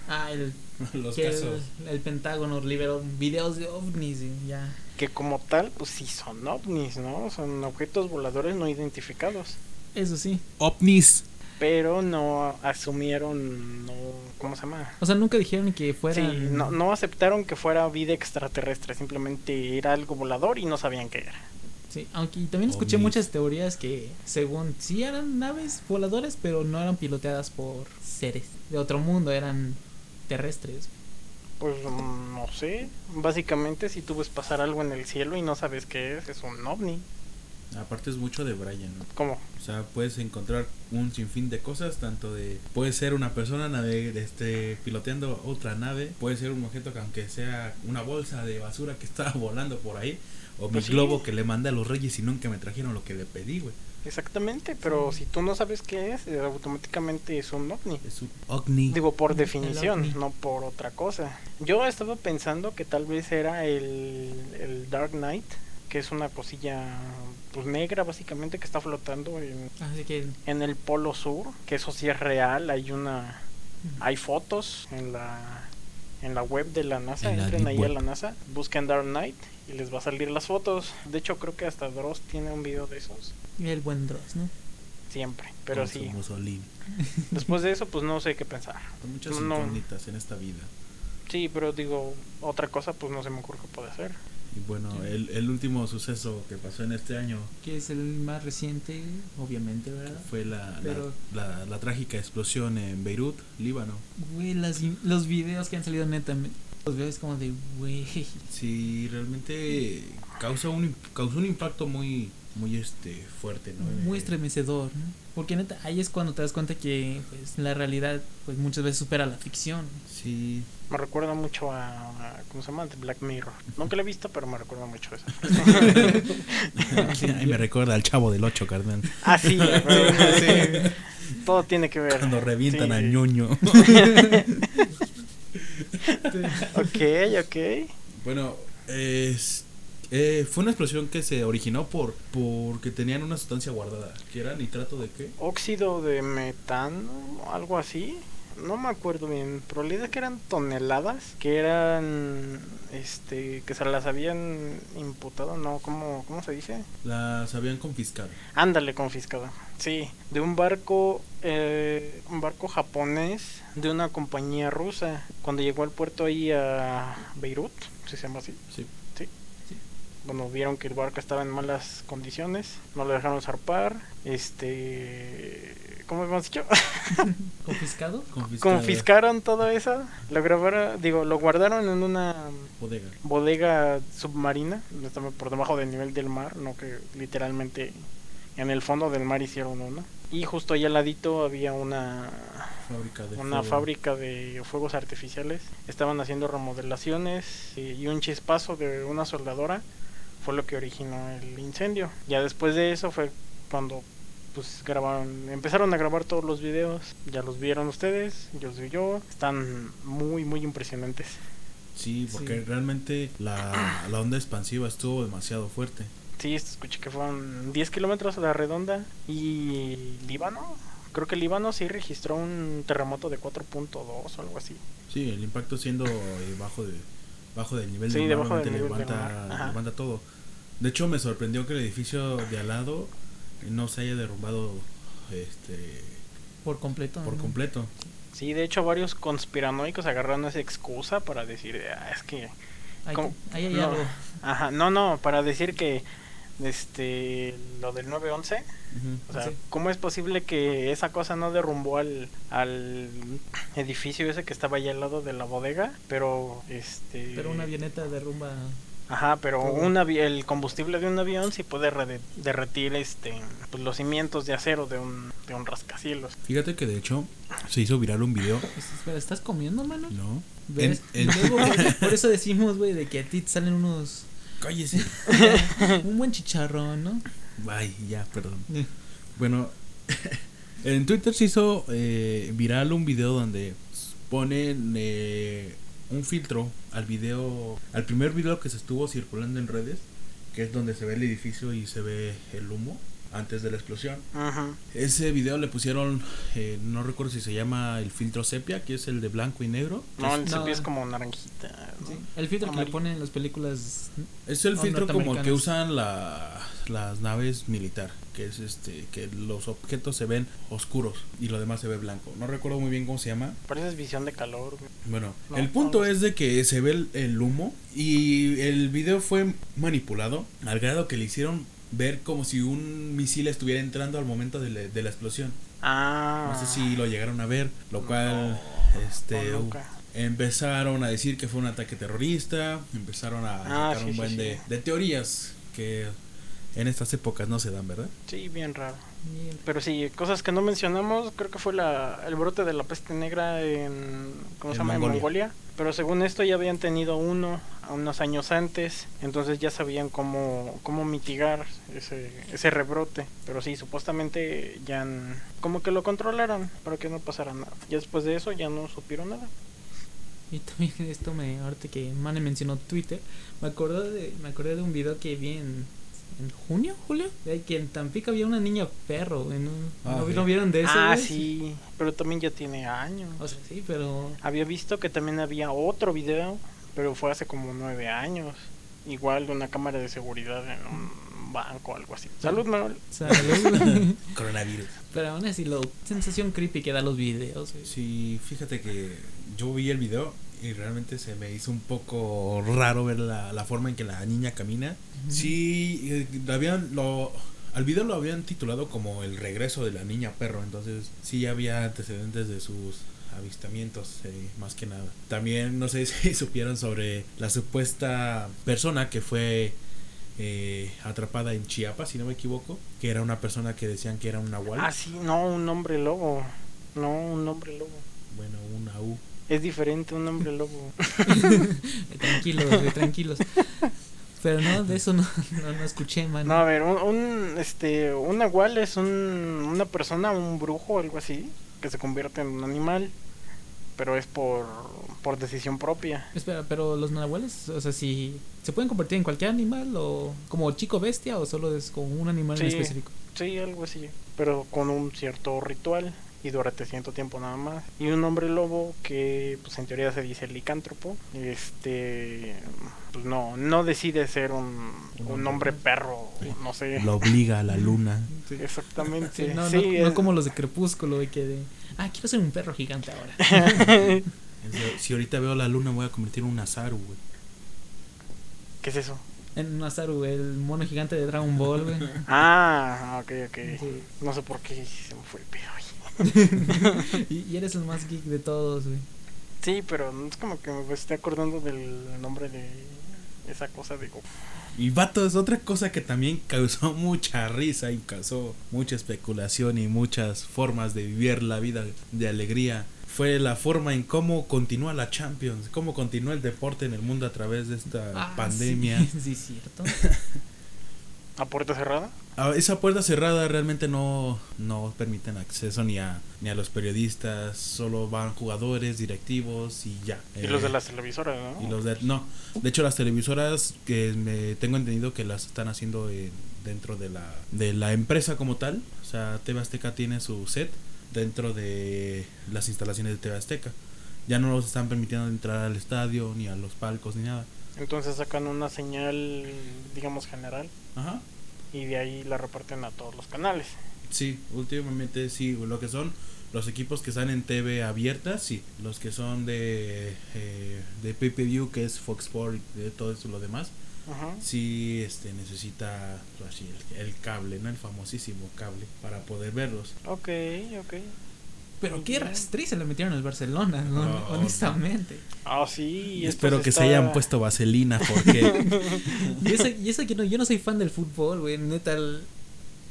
Ah, el, Los que el, el Pentágono liberó videos de ovnis y ya. que como tal, pues sí son ovnis, ¿no? Son objetos voladores no identificados. Eso sí. ovnis. Pero no asumieron, no, ¿cómo se llama? O sea, nunca dijeron que fuera. Sí, no, no aceptaron que fuera vida extraterrestre, simplemente era algo volador y no sabían qué era. Sí, aunque también escuché muchas teorías que, según sí eran naves voladoras, pero no eran piloteadas por seres de otro mundo, eran terrestres. Pues mm, no sé, básicamente si tú ves pasar algo en el cielo y no sabes qué es, es un ovni. Aparte es mucho de Brian, ¿no? ¿Cómo? O sea, puedes encontrar un sinfín de cosas, tanto de... Puede ser una persona nave, este, piloteando otra nave, puede ser un objeto que aunque sea una bolsa de basura que estaba volando por ahí, o Pues mi sí. globo que le mandé a los reyes y nunca me trajeron lo que le pedí, güey. Exactamente, pero si tú no sabes qué es, eh, automáticamente es un ovni. Es un ovni. Digo, por El definición, ovni. no por otra cosa. Yo estaba pensando que tal vez era el, el Dark Knight, que es una cosilla pues negra básicamente que está flotando en, Así que. en el polo sur, que eso sí es real, hay una hay fotos en la en la web de la NASA, En la entren deep ahí a la NASA, busquen Dark Knight y les va a salir las fotos. De hecho, creo que hasta Dross tiene un video de esos El buen Dross, ¿no? siempre, pero con su sí. Mussolini. Después de eso, pues no sé qué pensar. Hay muchas No. incógnitas en esta vida. Sí, pero digo, otra cosa, pues no se me ocurre que puede ser. Y bueno, el, el último suceso que pasó en este año Que es el más reciente, obviamente, ¿verdad? fue la, la- Pero- la, la trágica explosión en Beirut, Líbano. Güey, las, los videos que han salido neta, me- los veo es como de, güey. Sí, realmente causa un, causó un impacto muy, muy este, fuerte, ¿no? Muy Eh, estremecedor, ¿no? Porque neta, ahí es cuando te das cuenta que pues, la realidad pues muchas veces supera la ficción. Sí, Me recuerda mucho a, a- ¿cómo se llama? The Black Mirror. Nunca la he visto, pero me recuerda mucho a eso. Ay, me recuerda al chavo del 8, carnal. Ah, sí, sí. Todo tiene que ver. Cuando revientan Sí, a sí. ñoño. Ok, ok. Bueno, es, eh, fue una explosión que se originó por porque tenían una sustancia guardada. ¿Que era nitrato de qué? Óxido de metano, algo así. No me acuerdo bien, pero la idea es que eran toneladas, que eran, este, que se las habían imputado, no, ¿cómo, cómo se dice? Las habían confiscado. Ándale, confiscado. Sí, de un barco, eh, un barco japonés de una compañía rusa. Cuando llegó al puerto ahí a Beirut, si se llama así. Sí. Sí. Bueno, vieron que el barco estaba en malas condiciones, no lo dejaron zarpar. Este, ¿cómo hemos dicho? ¿Confiscado? Confiscado. Confiscaron todo eso, lo grabaron, digo, lo guardaron en una Bodega. bodega submarina, por debajo del nivel del mar, no que literalmente en el fondo del mar hicieron una. Y justo ahí al ladito había una, Fábrica de una fuego. fábrica de fuegos artificiales. Estaban haciendo remodelaciones y un chispazo de una soldadora fue lo que originó el incendio. Ya después de eso fue cuando pues grabaron, empezaron a grabar todos los videos. Ya los vieron ustedes, yo los vi yo. Están muy muy impresionantes. Sí, porque Sí. realmente la, la onda expansiva estuvo demasiado fuerte. Sí, escuché que fueron 10 kilómetros a la redonda. Y Líbano, creo que Líbano sí registró un terremoto de 4.2 o algo así. Sí, el impacto siendo eh, bajo de bajo del nivel Sí, del mar, debajo del nivel levanta, mar, ajá. levanta todo. De hecho, me sorprendió que el edificio de al lado no se haya derrumbado este Por completo. por ¿no? completo. Sí, de hecho varios conspiranoicos agarraron esa excusa para decir, "Ah, es que... Hay No. algo. Ajá, no, no, para decir que este lo del 911, o sea, Sí. ¿cómo es posible que esa cosa no derrumbó al, al edificio ese que estaba allá al lado de la bodega? Pero este Pero una avioneta derrumba. Ajá, pero un avi- el combustible de un avión sí puede derretir este pues, los cimientos de acero de un, de un rascacielos. Fíjate que de hecho se hizo viral un video, Pues, ¿Estás comiendo, mano? ¿no? ¿Ves? En- en- Luego, por eso decimos, güey, de que a ti te salen unos. Cállese. un buen chicharrón, ¿no? Ay, ya, perdón. Bueno, en Twitter se hizo eh, viral un video donde ponen eh, un filtro al video, al primer video que se estuvo circulando en redes, que es donde se ve el edificio y se ve el humo antes de la explosión. Ajá. Ese video le pusieron, eh, no recuerdo si se llama el filtro sepia, que es el de blanco y negro. No, el No. sepia es como naranjita. ¿no? Sí. El filtro que le ponen en las películas. Es el filtro como el que usan la, las naves militar, que es este que los objetos se ven oscuros y lo demás se ve blanco. No recuerdo muy bien cómo se llama. Parece visión de calor. Bueno, No, el punto no. es de que se ve el, el humo y el video fue manipulado al grado que le hicieron ver como si un misil estuviera entrando al momento de, la- de la explosión. Ah. No sé si lo llegaron a ver, lo cual este no, nunca. empezaron a decir que fue un ataque terrorista, empezaron a Ah, sacar sí, un buen sí. De, de teorías que en estas épocas no se dan, ¿verdad? Sí, bien raro. Bien. Pero sí, cosas que no mencionamos, creo que fue la, el brote de la peste negra en, ¿cómo En se llama? En Mongolia. Mongolia. Pero según esto ya habían tenido uno a unos años antes, entonces ya sabían cómo, cómo mitigar ese, ese rebrote. Pero sí, supuestamente ya como que lo controlaron para que no pasara nada. Ya después de eso ya no supieron nada. Y también esto me, ahorita que Mane mencionó Twitter, me acordé de, me acordé de un video que vi en, en junio, julio, de que en Tampico había una niña perro, güey, ¿no, Ah, ¿no, sí. ¿no vieron de eso? ah, güey? sí, pero también ya tiene años. O sea, sí, pero Había visto que también había otro video, pero fue hace como nueve años. Igual de una cámara de seguridad en un banco o algo así. Salud, Manuel. salud. Coronavirus. pero aún así, la sensación creepy que da los videos, güey. Sí, fíjate que yo vi el video y realmente se me hizo un poco raro ver la, la forma en que la niña camina. Sí, eh, habían lo al video lo habían titulado como el regreso de la niña perro, entonces sí había antecedentes de sus avistamientos eh, más que nada. También no sé si supieron sobre la supuesta persona que fue eh, atrapada en Chiapas, si no me equivoco, que era una persona que decían que era un nahual. Ah, sí, no, un hombre lobo. No, un hombre lobo. Bueno, una U. Es diferente un hombre lobo. Tranquilos, güey, tranquilos. Pero no, de eso no, no, no escuché, man. No, a ver, un, un, este, un nahual es un, una persona, un brujo, algo así, que se convierte en un animal, pero es por, por decisión propia. Espera, pero los nahuales, o sea, si se pueden convertir en cualquier animal o como chico bestia o solo es como un animal en específico. Sí, algo así, pero con un cierto ritual y durante cierto tiempo nada más. Y un hombre lobo que, pues en teoría se dice licántropo, este, pues no, no decide ser un, un hombre perro, no sé. Lo obliga a la luna. Sí. Exactamente. Sí, no, Sí, no, no es- como los de Crepúsculo, güey, que de, ah, quiero ser un perro gigante ahora. De, Si ahorita veo la luna, me voy a convertir en un Azaru, güey. ¿Qué es eso? En Nazaru, güey, el mono gigante de Dragon Ball, güey. Ah, ok, ok. Sí. No sé por qué se me fue el pedo. Y, y eres el más geek de todos, güey. Sí, pero no es como que me esté acordando del nombre de esa cosa de Goku. Y vato, es otra cosa que también causó mucha risa y causó mucha especulación y muchas formas de vivir la vida de alegría. Fue la forma en cómo continúa la Champions, cómo continúa el deporte en el mundo a través de esta Ah, pandemia. Sí, sí, cierto. ¿A puerta cerrada? Esa puerta cerrada realmente no, no permiten acceso ni a, ni a los periodistas, solo van jugadores, directivos y ya. Y los de Eh, las televisoras, ¿no? Y los de, no, de hecho las televisoras que me tengo entendido que las están haciendo eh, dentro de la, de la empresa como tal. O sea, TV Azteca tiene su set dentro de las instalaciones de TV Azteca. Ya no los están permitiendo entrar al estadio, ni a los palcos, ni nada. Entonces sacan una señal, digamos, general Ajá. Y de ahí la reparten a todos los canales. Sí, últimamente sí, lo que son los equipos que están en TV abierta, sí. Los que son de, eh, de pay-per-view, que es Fox Sports y de todo eso lo demás. Ajá. sí este necesita pues, así, el, el cable, ¿no? El famosísimo cable para poder verlos. Ok, ok. Pero qué rastriz se le metieron al Barcelona, honestamente. Ah, sí. Y espero que se hayan puesto vaselina porque Y eso, y eso que no, yo no soy fan del fútbol, güey. Neta, el-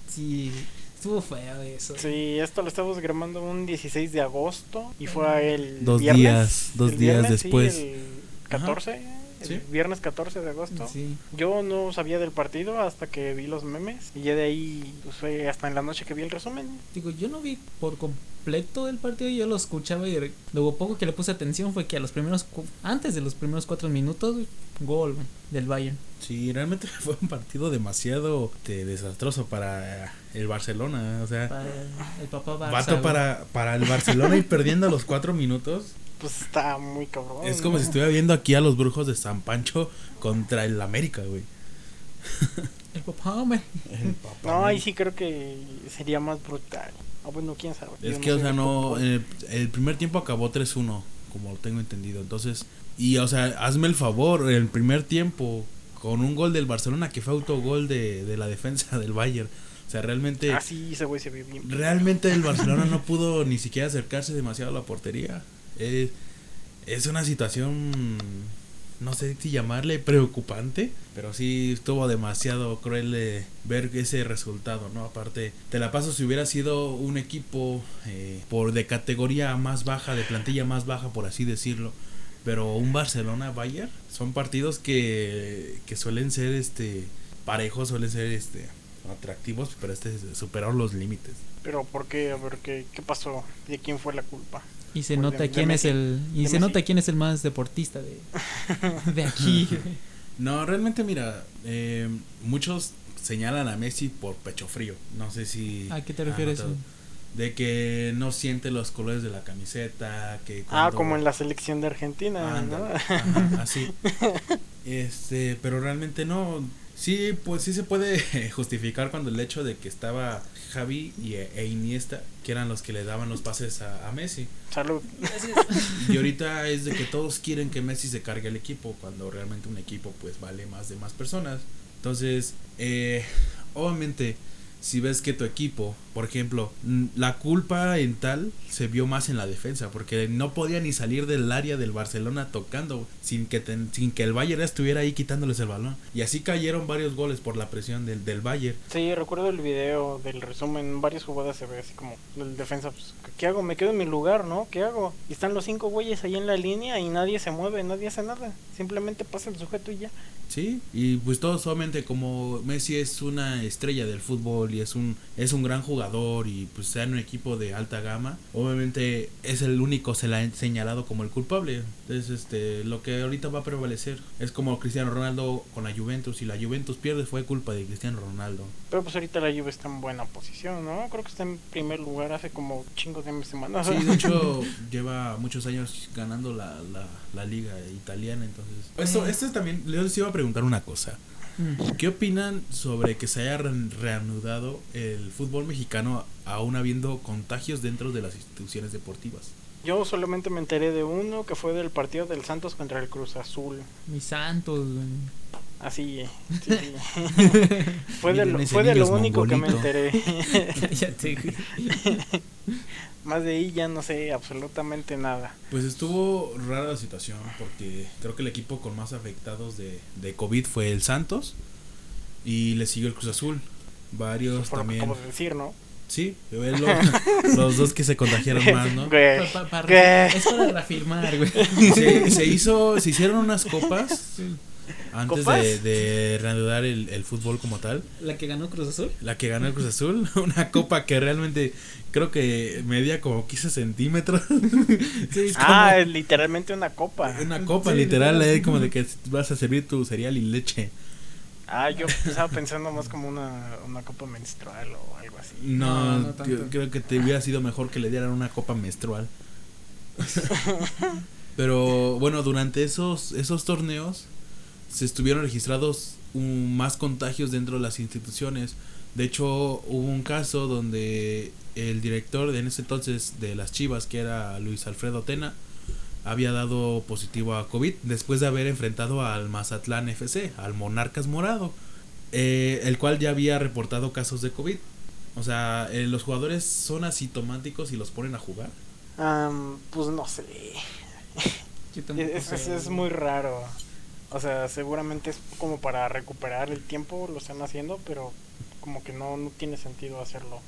sí, estuvo feo eso. Sí, esto lo estamos grabando un 16 de agosto y fue el Dos viernes, días, dos el días viernes, sí, después. el 14, el Sí. viernes 14 de agosto. Sí. Yo no sabía del partido hasta que vi los memes y ya de ahí pues, fue hasta en la noche que vi el resumen. Digo, yo no vi por completo el partido, yo lo escuchaba y luego poco que le puse atención fue que a los primeros, antes de los primeros cuatro minutos, gol del Bayern. sí, realmente fue un partido demasiado este, desastroso para el Barcelona, o sea, Para el papá Barça, vato para, para el Barcelona y perdiendo a los cuatro minutos. Pues está muy cabrón. Es como ¿no? si estuviera viendo aquí a los brujos de San Pancho contra el América, güey. El papá, hombre. El papá. No, ahí sí creo que sería más brutal. Ah, bueno, quién sabe. Es Yo que, o sea, no. El, el primer tiempo acabó 3-1, como lo tengo entendido. Entonces, y, o sea, hazme el favor, el primer tiempo, con un gol del Barcelona que fue autogol de, de la defensa del Bayern. O sea, realmente. Ah, sí, ese güey se ve bien. Realmente el Barcelona no pudo ni siquiera acercarse demasiado a la portería. Es, es una situación, no sé si llamarle preocupante, pero sí estuvo demasiado cruel de ver ese resultado, ¿no? Aparte, te la paso si hubiera sido un equipo eh, por de categoría más baja, de plantilla más baja, por así decirlo. Pero un Barcelona-Bayern son partidos que, que suelen ser este parejos, suelen ser este atractivos, pero este superaron los límites. Pero ¿por qué? A ver, ¿qué, qué pasó? ¿De quién fue la culpa? Y se nota quién es el. Y De se Messi. nota quién es el más deportista de, de aquí. No, realmente mira, eh, muchos señalan a Messi por pecho frío. No sé si... ¿A qué te refieres? De que no siente los colores de la camiseta, que Ah, como en la selección de Argentina, Ándale, ¿no? ajá, así. Este, pero realmente no. Sí, pues sí se puede justificar cuando el hecho de que estaba Javi y, e Iniesta, que eran los que le daban los pases a, a Messi. Salud. Y ahorita es de que todos quieren que Messi se cargue el equipo, cuando realmente un equipo pues vale más de más personas. Entonces, eh, obviamente, si ves que tu equipo, por ejemplo, la culpa en tal se vio más en la defensa, porque no podía ni salir del área del Barcelona tocando sin que, ten- sin que el Bayern estuviera ahí quitándoles el balón. Y así cayeron varios goles por la presión del, del Bayern. Sí, recuerdo el video del resumen. En varias jugadas se ve así como el defensa. Pues, ¿Qué hago? Me quedo en mi lugar, ¿no? ¿Qué hago? Y están los cinco güeyes ahí en la línea y nadie se mueve, nadie hace nada. Simplemente pasa el sujeto y ya. Sí, y pues todo solamente como Messi es una estrella del fútbol y es un es un gran jugador y pues sea en un equipo de alta gama, obviamente es el único se la ha señalado como el culpable. Entonces, este lo que ahorita va a prevalecer es como Cristiano Ronaldo con la Juventus y la Juventus pierde fue culpa de Cristiano Ronaldo. Pero pues ahorita la Juve está en buena posición, ¿no? Creo que está en primer lugar hace como chingos de semanas. Sí, de hecho lleva muchos años ganando la, la, la liga italiana, entonces. Esto, esto también les iba a preguntar una cosa. Mm. ¿Qué opinan sobre que se haya re- reanudado el fútbol mexicano aún habiendo contagios dentro de las instituciones deportivas? Yo solamente me enteré de uno que fue del partido del Santos contra el Cruz Azul. Mis santos, güey. Así, sí. fue de lo, fue de único que me enteré. Más de ahí ya no sé absolutamente nada. Pues estuvo rara la situación porque creo que el equipo con más afectados de, de COVID fue el Santos y le siguió el Cruz Azul. Varios Por lo que también. de decir, ¿no? Sí, fue lo- los dos que se contagiaron más, ¿no? Güey, Pa- para reafirmar, güey. Se, se hizo, se hicieron unas copas Sí. Antes de, de reanudar el, el fútbol como tal. La que ganó Cruz Azul. La que ganó el Cruz Azul, una copa que realmente creo que medía como 15 centímetros. Sí, es como Ah, es literalmente una copa. una copa Sí, literal, como de que vas a servir tu cereal y leche. Ah, yo estaba pensando más como una, una copa menstrual o algo así. No, No, no tanto. creo- creo que te hubiera sido mejor que le dieran una copa menstrual. Pero bueno, durante esos, esos torneos se estuvieron registrados un- más contagios dentro de las instituciones. De hecho, hubo un caso donde el director de en ese entonces de las Chivas, que era Luis Alfredo Tena, había dado positivo a COVID después de haber enfrentado al Mazatlán FC, al Monarcas Morado, eh, el cual ya había reportado casos de COVID. O sea, eh, los jugadores son asintomáticos y los ponen a jugar. Pues no sé. Es, muy raro. O sea, seguramente es como para recuperar el tiempo, lo están haciendo, pero como que no, no tiene sentido hacerlo.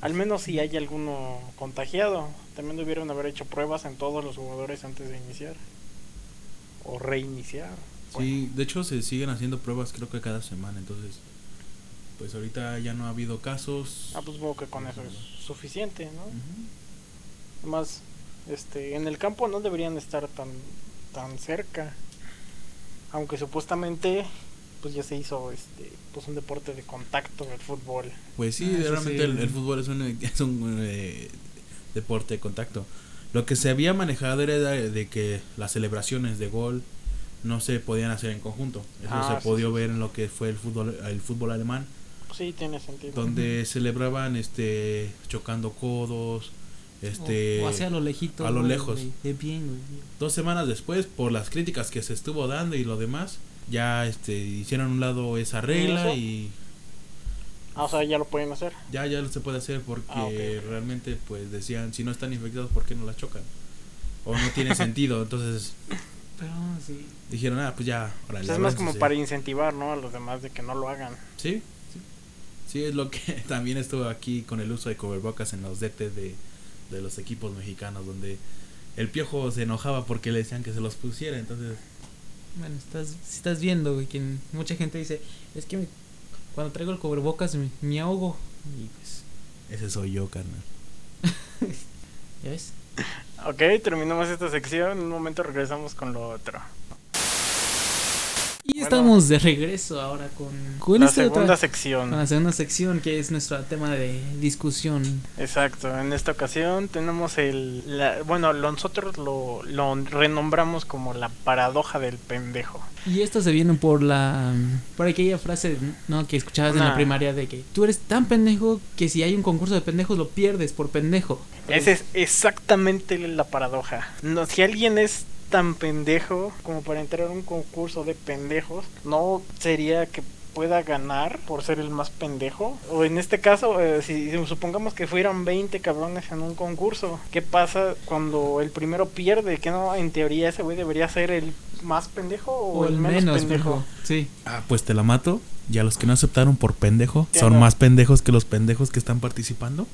Al menos si hay alguno contagiado. También debieron haber hecho pruebas en todos los jugadores antes de iniciar. O reiniciar. Sí, de hecho se siguen haciendo pruebas creo que cada semana, entonces pues ahorita ya no ha habido casos. Ah, pues supongo que con eso es suficiente, ¿no? Además, este, en el campo no deberían estar tan, tan cerca. Aunque supuestamente, pues ya se hizo, este, pues un deporte de contacto el fútbol. Pues sí, Ah, realmente sí. El, el fútbol es un, es un eh, deporte de contacto. Lo que se había manejado era de, de que las celebraciones de gol no se podían hacer en conjunto. Eso Ah, se sí, podía sí, ver en lo que fue el fútbol, el fútbol alemán, Sí, tiene sentido. donde celebraban este chocando codos, este o, o hacia a lo lejito. a lo güey, lejos. güey, De bien, güey. dos semanas después, por las críticas que se estuvo dando y lo demás, ya este hicieron a un lado esa regla y Ah, o sea, ya lo pueden hacer. ya ya se puede hacer porque Ah, realmente pues decían si no están infectados por qué no las chocan o no tiene sentido entonces Pero sí. dijeron ah pues ya O sea, es más aváncense". como para incentivar, ¿no? A los demás de que no lo hagan. sí sí sí es lo que también estuvo aquí con el uso de cubrebocas en los DT de, de los equipos mexicanos donde el piojo se enojaba porque le decían que se los pusiera entonces Bueno, estás, si estás viendo, güey, que mucha gente dice, es que me- cuando traigo el cubrebocas me, me ahogo. Y pues, ese soy yo carnal ¿ya ves? Ok, terminamos esta sección. En un momento regresamos con lo otro. Y Bueno. estamos de regreso ahora con, con la otra- segunda con sección. la segunda sección que es nuestro tema de discusión. Exacto, en esta ocasión tenemos el... la- bueno, nosotros lo, lo renombramos como la paradoja del pendejo. Y esto se viene por la por aquella frase no que escuchabas en la primaria de que tú eres tan pendejo que si hay un concurso de pendejos lo pierdes por pendejo. Esa es exactamente la paradoja. No, si alguien es tan pendejo como para entrar a un concurso de pendejos, no sería que pueda ganar por ser el más pendejo. O en este caso, eh, si, si supongamos que fueran 20 cabrones en un concurso, ¿qué pasa cuando el primero pierde? Que no, en teoría ese güey debería ser el más pendejo o, O el el menos, menos pendejo. pendejo. Sí. Ah, pues te la mato. Y a los que no aceptaron por pendejo, son no. más pendejos que los pendejos que están participando.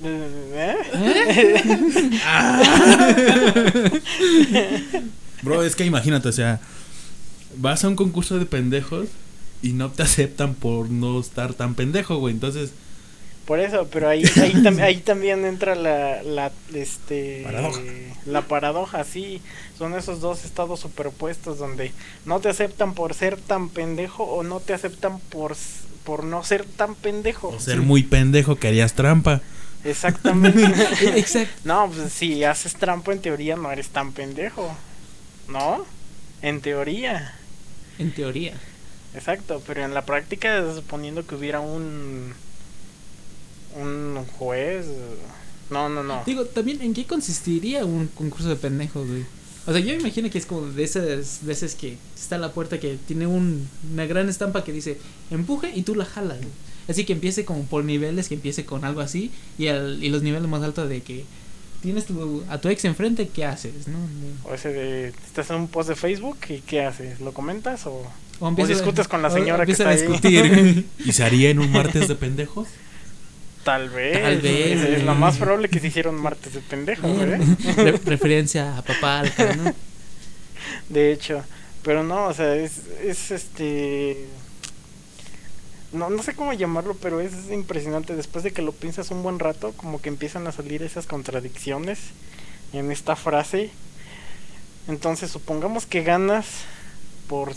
Bro, es que imagínate, o sea, vas a un concurso de pendejos y no te aceptan por no estar tan pendejo, güey. Entonces, Por eso, pero ahí, ahí, tam- ahí también entra la, la, este, Paradoja. la paradoja, sí. Son esos dos estados superpuestos donde no te aceptan por ser tan pendejo o no te aceptan por, por no ser tan pendejo. o ser muy pendejo que harías trampa. Exactamente. Exacto. no, pues si haces trampa en teoría no eres tan pendejo. ¿No? En teoría. En teoría. Exacto, pero en la práctica, suponiendo que hubiera un un juez, no, no, no. Digo, también, ¿en qué consistiría un concurso de pendejos, güey? O sea, yo me imagino que es como de esas veces que está a la puerta que tiene un- una gran estampa que dice empuje y tú la jalas. güey. Así que empiece como por niveles, que empiece con algo así y, al- y los niveles más altos de que tienes tu, a tu ex enfrente, ¿qué haces? ¿no? O ese de, estás en un post de Facebook y ¿qué haces? ¿Lo comentas o...? O, empieza- discutes con la o señora que está a ahí. discutir. ¿Y se haría en un martes de pendejos? Tal vez. Tal vez, Es, es lo más probable que se hicieron martes de pendejos, ¿eh? Re- referencia a papá Alca, ¿no? De hecho. Pero no, o sea, es, es este... No, no sé cómo llamarlo, pero es impresionante. Después de que lo piensas un buen rato, como que empiezan a salir esas contradicciones en esta frase. Entonces, supongamos que ganas por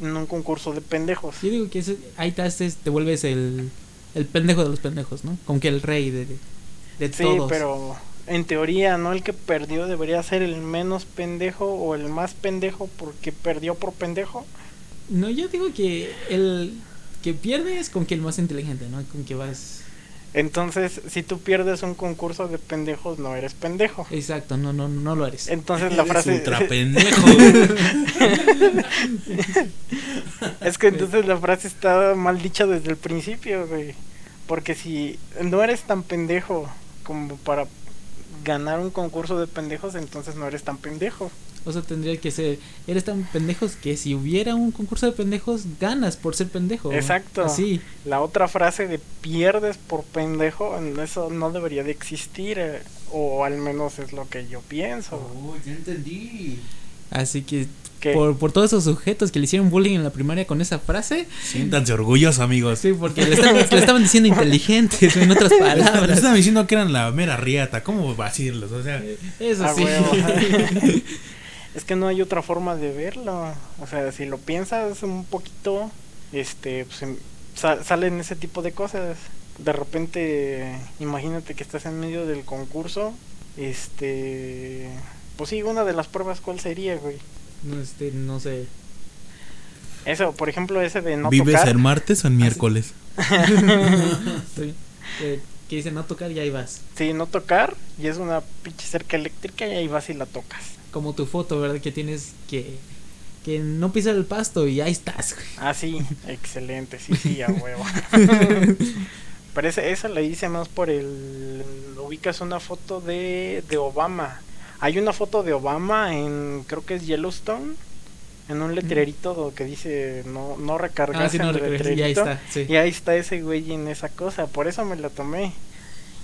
en un concurso de pendejos. Yo digo que ese- ahí te, haces- te vuelves el, el pendejo de los pendejos, ¿no? Como que el rey de, de, de Sí, todos. pero en teoría, ¿no? El que perdió debería ser el menos pendejo o el más pendejo porque perdió por pendejo. No, yo digo que el que pierde es con que el más inteligente, ¿no? Con que vas... Entonces, si tú pierdes un concurso de pendejos, no eres pendejo. Exacto, no, no, no lo eres. Entonces la frase... ultra pendejo. es que entonces la frase está mal dicha desde el principio, güey. Porque si no eres tan pendejo como para ganar un concurso de pendejos, entonces no eres tan pendejo. O sea, tendría que ser... Eres tan pendejos que si hubiera un concurso de pendejos, ganas por ser pendejo. Exacto. Así. La otra frase de pierdes por pendejo, eso no debería de existir, eh, o al menos es lo que yo pienso. Oh, ya entendí. Así que por, por todos esos sujetos que le hicieron bullying en la primaria con esa frase, Siéntanse orgullosos, amigos. sí, porque le estaban, le estaban diciendo inteligentes, en otras palabras. estaban diciendo que eran la mera riata. ¿Cómo va a decirlos? O sea, Eso Ah, sí. huevo. es que no hay otra forma de verlo. O sea, si lo piensas un poquito, este, pues, em- sa- salen ese tipo de cosas. De repente, imagínate que estás en medio del concurso, este, pues sí, una de las pruebas, ¿cuál sería, güey? No, este, no sé. Eso, por ejemplo, ese de no ¿Vives tocar. en martes o en miércoles? Sí, que, que dice no tocar y ahí vas. Sí, no tocar. Y es una pinche cerca eléctrica y ahí vas y la tocas. Como tu foto, ¿verdad? Que tienes que, que no pisar el pasto y ahí estás. güey. Ah, sí, excelente, sí, sí, a huevo. Pero esa, esa la hice más por el... Ubicas una foto de, de Obama. Hay una foto de Obama en, creo que es Yellowstone, en un letrerito que dice no, no recargas Ah, sí, no el recuerdo. Y ahí está, sí. Y ahí está ese güey en esa cosa, por eso me la tomé.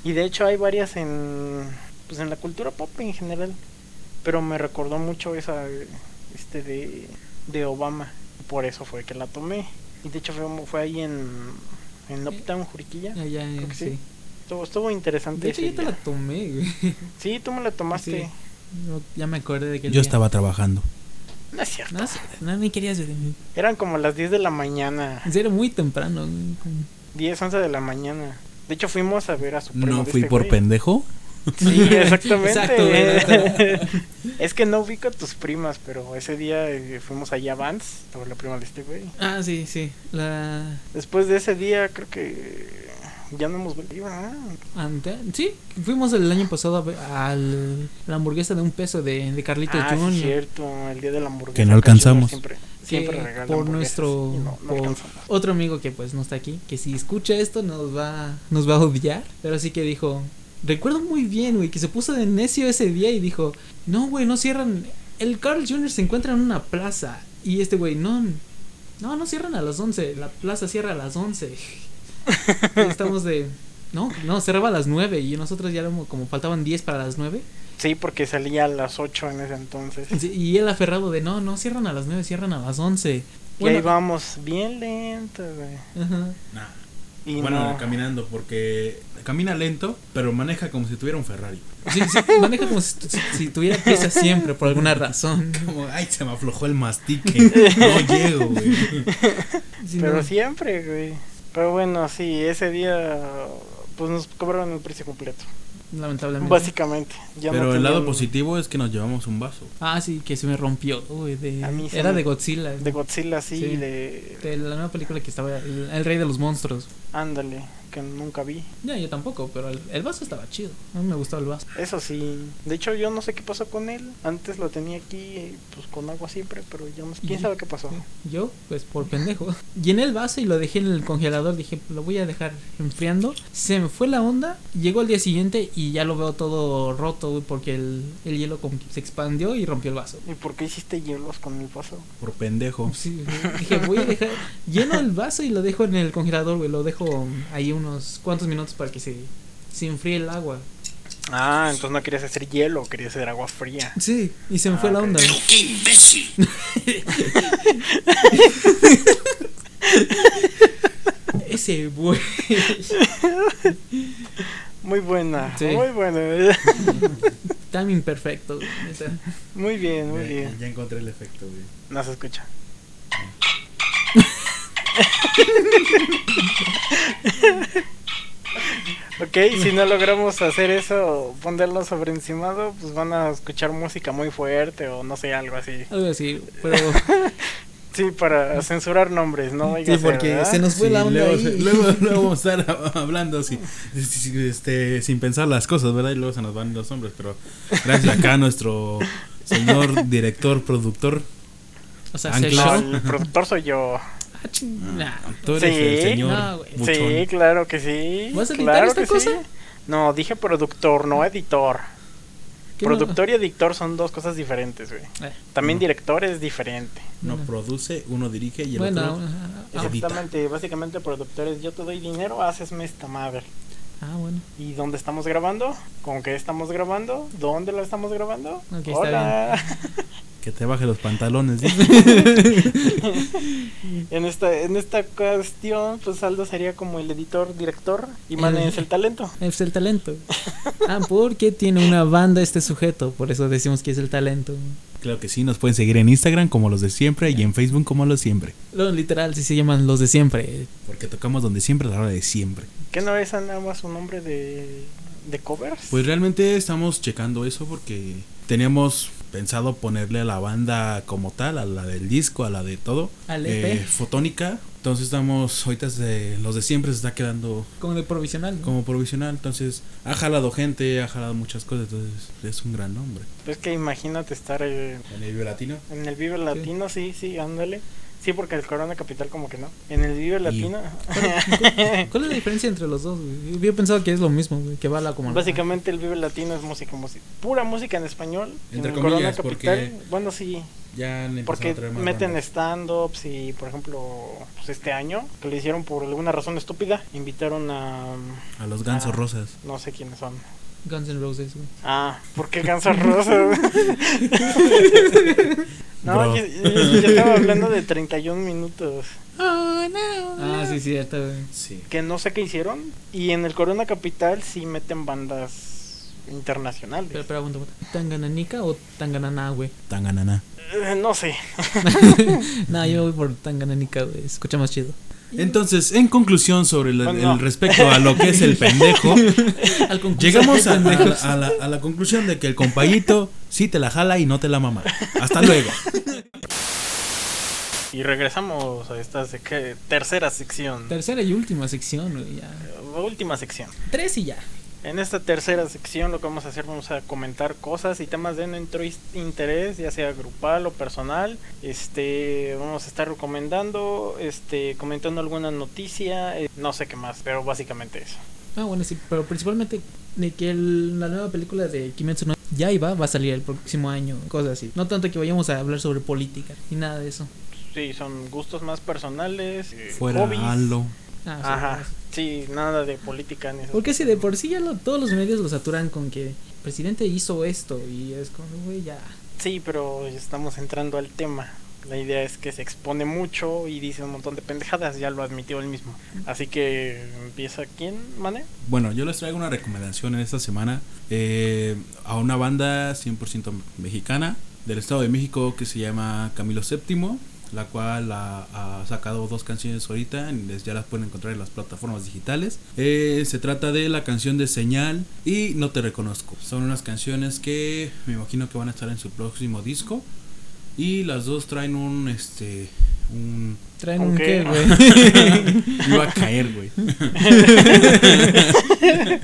Y de hecho hay varias en pues en la cultura pop en general, pero me recordó mucho esa este de de Obama, por eso fue que la tomé. Y de hecho fue, fue ahí en en Uptown, Juriquilla. Allá, Creo que sí. sí. Estuvo, estuvo interesante. De hecho, yo te la tomé, güey. Sí, tú me la tomaste. Sí. No, ya me acordé de que Yo día- estaba trabajando. No es cierto. No, no, ni querías ver. Eran como las 10 de la mañana, serio, muy temprano. güey, como- 10, 11 de la mañana. De hecho fuimos a ver a su primo No fui este por güey. pendejo. Sí, exactamente. Exacto, es que no ubico a tus primas, pero ese día eh, fuimos allá a Vans, por la prima de este güey. Ah, sí, sí. La. Después de ese día, creo que ya no hemos vuelto. ¿verdad? ante- sí, fuimos el año pasado a ver- al la hamburguesa de un peso de, de Carlitos Ah, sí, Jr. cierto, el día de la hamburguesa. Que no alcanzamos. Siempre, que siempre regala por nuestro no, no por otro amigo que pues no está aquí que si escucha esto nos va nos va a odiar pero sí que dijo recuerdo muy bien güey que se puso de necio ese día y dijo no güey no cierran el Carl Jr. se encuentra en una plaza y este güey no no no cierran a las 11 la plaza cierra a las 11 y estamos de no no cerraba a las 9 y nosotros ya éramos como faltaban 10 para las 9 Sí, porque salía a las 8 en ese entonces. Sí, y él aferrado de no no cierran a las 9 cierran a las 11 y ahí vamos bien lento, güey. ajá. Nah. Y Bueno, no. caminando, porque camina lento, pero maneja como si tuviera un Ferrari. Sí, sí, maneja como si, si- si tuviera prisa siempre, por alguna razón. Como, ay, se me aflojó el mastique. No llego, güey. Sí, Pero no. siempre, güey. Pero bueno, sí, ese día pues nos cobraron el precio completo. Lamentablemente. Básicamente. Ya Pero no el lado positivo es que nos llevamos un vaso. Ah, sí, que se me rompió. uy, de, A mí era me- de Godzilla. De Godzilla, sí, Sí. de... de la nueva película que estaba, el, el rey de los monstruos. Ándale, que nunca vi. Ya, yo tampoco, pero el, el vaso estaba chido. A mí me gustó el vaso. Eso sí. De hecho, yo no sé qué pasó con él. Antes lo tenía aquí, pues con agua siempre, pero ya no sé. ¿Quién sabe qué pasó? Yo, pues por pendejo, llené el vaso y lo dejé en el congelador. Dije, lo voy a dejar enfriando. Se me fue la onda. Llegó el día siguiente y ya lo veo todo roto, güey, porque el, el hielo como que se expandió y rompió el vaso. ¿Y por qué hiciste hielos con el vaso? Por pendejo. Sí, dije, voy a dejar lleno el vaso y lo dejo en el congelador, güey. Lo dejo ahí unos cuantos minutos para que se, se enfríe el agua. Ah, entonces no querías hacer hielo, querías hacer agua fría. Sí, y se me fue Ah, la ok. onda. güey. ¡Qué imbécil! Ese güey. Muy buena, Sí. muy buena. Timing perfecto, güey, muy bien, muy Ya, bien. ya encontré el efecto, güey. No se escucha. ok, si no logramos hacer eso, ponerlo sobre encimado, pues van a escuchar música muy fuerte o no sé, algo así. Algo así, pero Sí, para censurar nombres, ¿no? Sí, porque ¿verdad? se nos fue Sí, la onda luego, ahí. se- luego, luego vamos a estar hablando así, sí, este, sin pensar las cosas, ¿verdad? Y luego se nos van los nombres, pero gracias acá a nuestro señor director, productor. O sea, Ancla. se No, show. el productor soy yo. Ah. Tú eres Sí, el señor no. Sí, claro que sí. ¿Vas a editar claro esta que cosa? sí. No, dije productor, no editor. Productor y editor son dos cosas diferentes, güey. Eh, También No. director es diferente. No produce, uno dirige y el bueno, otro ah, ah, Edita. Exactamente, básicamente productor es yo te doy dinero, hacesme esta madre. ah, bueno. ¿Y dónde estamos grabando? ¿Con qué estamos grabando? ¿Dónde lo estamos grabando? Ok, está Hola. que te baje los pantalones. ¿sí? en esta en esta cuestión, pues Aldo sería como el editor, director y Mane es el talento. Es el talento. Ah, porque tiene una banda este sujeto, por eso decimos que es el talento. Claro que sí, nos pueden seguir en Instagram como los de siempre y en Facebook como los siempre. Lo literal, sí se llaman los de siempre. Porque tocamos donde siempre a la hora de siempre. ¿Qué no es nada más un nombre de, de covers? Pues realmente estamos checando eso porque teníamos pensado ponerle a la banda como tal, a la del disco, a la de todo, Al EP. eh, fotónica. Entonces estamos, ahorita es de, los de siempre se está quedando Como de provisional. ¿no? como provisional. Entonces ha jalado gente, ha jalado muchas cosas. Entonces es un gran nombre. Pues que imagínate estar eh, En el Vive Latino. en el Vive Latino, sí, sí, ándale. Sí, porque el Corona Capital como que no. En el Vive Latino, ¿Cuál es la diferencia entre los dos? güey? Yo he pensado que es lo mismo, güey, que va la como básicamente el Vive Latino es música, música pura música en español. Entre en el Corona comillas, Capital, porque bueno, sí, Ya han porque a traer más meten stand-ups y, por ejemplo, pues este año, que lo hicieron por alguna razón estúpida, invitaron a... a los gansos rosas. no sé quiénes son. Guns N' Roses, güey. Ah, ¿por qué Guns N' Roses? no, yo, yo- yo estaba hablando de 31 minutos. Ah, sí, cierto, güey. Sí. Que no sé qué hicieron. Y en el Corona Capital sí meten bandas internacionales. Pero, pero, aguanta. ¿Tangananica o Tangananá, güey? Tanganana. Eh, no sé. No, yo voy por Tangananica, güey. Escucha más chido. Entonces, en conclusión sobre el, Bueno. el respecto a lo que es el pendejo, Al llegamos a, a la, pendejos. a la- a la conclusión de que el compayito sí te la jala y no te la mama. Hasta luego. Y regresamos a esta sec- tercera sección. Tercera y última sección. Ya. Última sección. Tres y ya. En esta tercera sección lo que vamos a hacer, vamos a comentar cosas y temas de nuestro interés, ya sea grupal o personal. Este, vamos a estar recomendando, este, comentando alguna noticia, eh, no sé qué más, pero básicamente eso. Ah, bueno, sí, pero principalmente de que el- la nueva película de Kimetsu no Yaiba va a salir el próximo año, cosas así. No tanto que vayamos a hablar sobre política ni nada de eso. Sí, son gustos más personales, eh, Fuera hobbies. Halo. Ah, sí, Ajá, pues. Sí, nada de política ni esas Porque si de por sí ya lo- todos los medios lo saturan con que el presidente hizo esto y es como, güey, ya. Sí, pero estamos entrando al tema. La idea es que se expone mucho y dice un montón de pendejadas, ya lo admitió él mismo. Así que empieza quién, Mane. Bueno, yo les traigo una recomendación en esta semana eh, a una banda 100% mexicana del Estado de México que se llama Camilo VII, la cual ha, ha sacado dos canciones ahorita, ya las pueden encontrar en las plataformas digitales. Eh, se trata de la canción de Señal y No te reconozco. Son unas canciones que me imagino que van a estar en su próximo disco y las dos traen un este un Traen ¿Con un qué? qué, güey. Iba a caer, güey.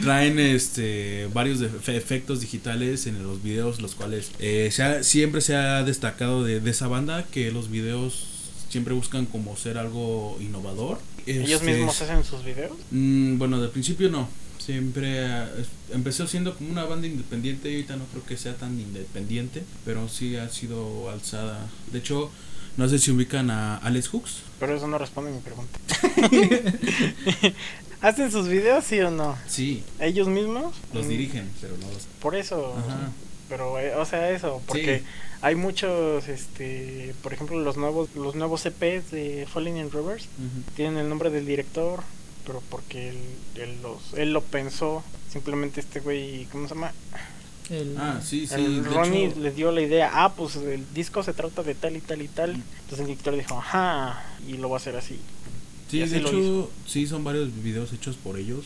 Traen este varios efectos digitales en los videos, los cuales eh, se ha- siempre se ha destacado de, de esa banda que los videos siempre buscan como ser algo innovador. Ellos Este, mismos hacen sus videos. Mm, bueno, de principio no. Siempre es- empezó siendo como una banda independiente y ahorita no creo que sea tan independiente, pero sí ha sido alzada. De hecho, no sé si ubican a Alex Hooks. Pero eso no responde a mi pregunta. ¿Hacen sus videos, sí o no? Sí, ¿Ellos mismos? los Mm, dirigen, pero no los... Por eso. Ajá. Pero, eh, o sea, eso. Porque Sí. hay muchos, este, por ejemplo, los nuevos, los nuevos EPs de Falling in Reverse Ujú. tienen el nombre del director, pero porque él, él los, él lo pensó. Simplemente este güey, ¿cómo se llama? El- Ah, sí, sí. el de Ronnie hecho, le dio la idea, ah, pues el disco se trata de tal y tal y tal. Entonces el director dijo, ajá, y lo va a hacer así. Sí, de hecho, sí, son varios videos hechos por ellos.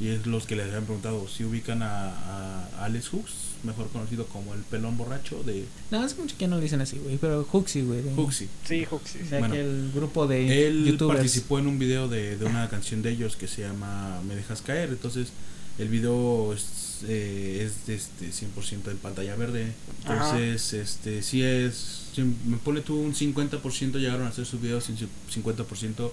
Y es los que les habían preguntado si ubican a, a Alex Hooks, mejor conocido como el pelón borracho de No, hace mucho que no le dicen así, güey. Pero Huxi, güey. de- Hooksy. Sí, sí. De Bueno, aquel grupo de Él youtubers. participó en un video de, de una canción de ellos que se llama Me dejas caer. Entonces, el video es, eh, es de este 100% en pantalla verde. Entonces, este sí es. me pone tú un 50% llegaron a hacer sus videos un 50%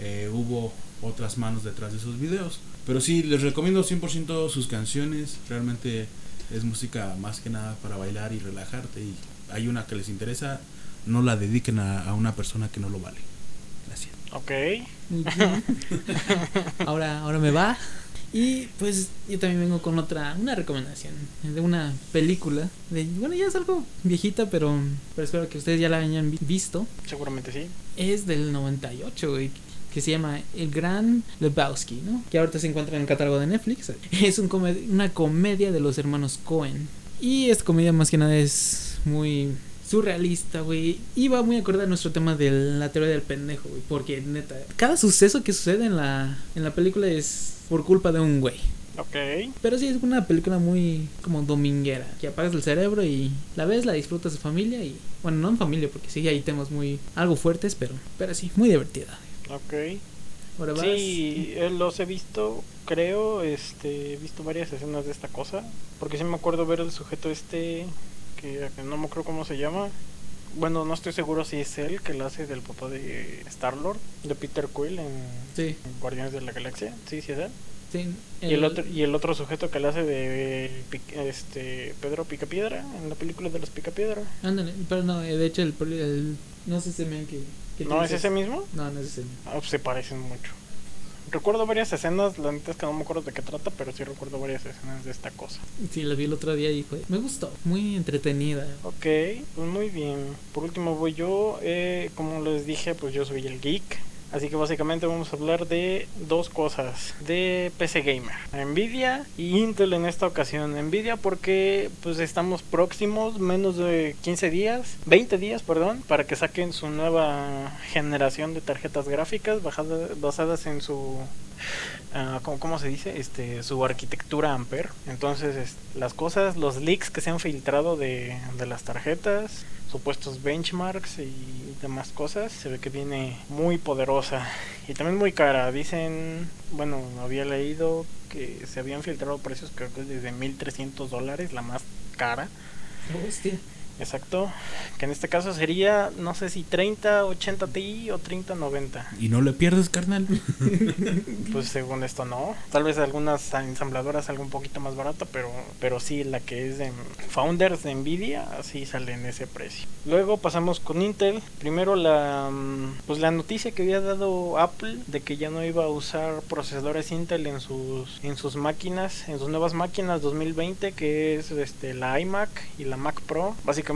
eh, hubo otras manos detrás de sus videos. Pero sí, les recomiendo 100% sus canciones. Realmente es música más que nada para bailar y relajarte. Y hay una que les interesa, no la dediquen a, a una persona que no lo vale. Gracias. Ok. ahora, ahora me va. Y pues yo también vengo con otra, una recomendación de una película. De, bueno, ya es algo viejita, pero, pero espero que ustedes ya la hayan vi- visto. Seguramente sí. Es del 98, güey. Que se llama El Gran Lebowski, ¿no? Que ahorita se encuentra en el catálogo de Netflix. Es un una comedia de los hermanos Cohen. Y esta comedia más que nada es muy surrealista, güey. Y va muy acorde a nuestro tema de la teoría del pendejo, güey. Porque neta, cada suceso que sucede en la, en la película es por culpa de un güey. Ok. Pero sí, es una película muy como dominguera, que apagas el cerebro y la ves, la disfrutas de familia y, bueno, no en familia, porque sí hay temas muy, algo fuertes, pero, pero sí, muy divertida. Ok. Ahora. Sí, eh, los he visto, creo, este, he visto varias escenas de esta cosa, porque sí me acuerdo ver el sujeto este, que, no me acuerdo cómo se llama. Bueno, no estoy seguro si es él que lo hace del papá de Star-Lord, de Peter Quill en, Sí, en Guardianes de la Galaxia. Sí, sí es él. sí. Y el otro y el otro sujeto que le hace de este Pedro Picapiedra en la película de los Picapiedra. Ándale, pero no, eh, de hecho, el, el- no sé si me que, que ¿No es dices. ese mismo? No, no es ese. Ah, pues se parecen mucho. Recuerdo varias escenas, la neta es que no me acuerdo de qué trata, pero sí recuerdo varias escenas de esta cosa. Sí, la vi el otro día y fue, me gustó, muy entretenida. Ok, pues muy bien. Por último voy yo, eh, como les dije, pues yo soy el geek. Así que básicamente vamos a hablar de dos cosas de PC Gamer, Nvidia y Intel en esta ocasión. Nvidia porque pues estamos próximos, menos de 15 días, 20 días, perdón, para que saquen su nueva generación de tarjetas gráficas bajada- basadas en su ah, ¿cómo, se dice? Este, su arquitectura Ampere. Entonces, es- las cosas, los leaks que se han filtrado de las tarjetas, supuestos benchmarks y demás cosas, se ve que viene muy poderosa y también muy cara. Dicen, bueno, había leído que se habían filtrado precios creo que desde 1300 dólares, la más cara. Exacto, que en este caso sería, no sé si 30, 80 Ti o 30, 90. Y no le pierdes, carnal. Pues según esto no. Tal vez algunas ensambladoras algo un poquito más barata, pero, pero sí la que es de Founders de Nvidia, así sale en ese precio. Luego pasamos con Intel. Primero la mm, pues la noticia que había dado Apple de que ya no iba a usar procesadores Intel en sus en sus máquinas, en sus nuevas máquinas 2020, que es este la iMac y la Mac Pro. Básicamente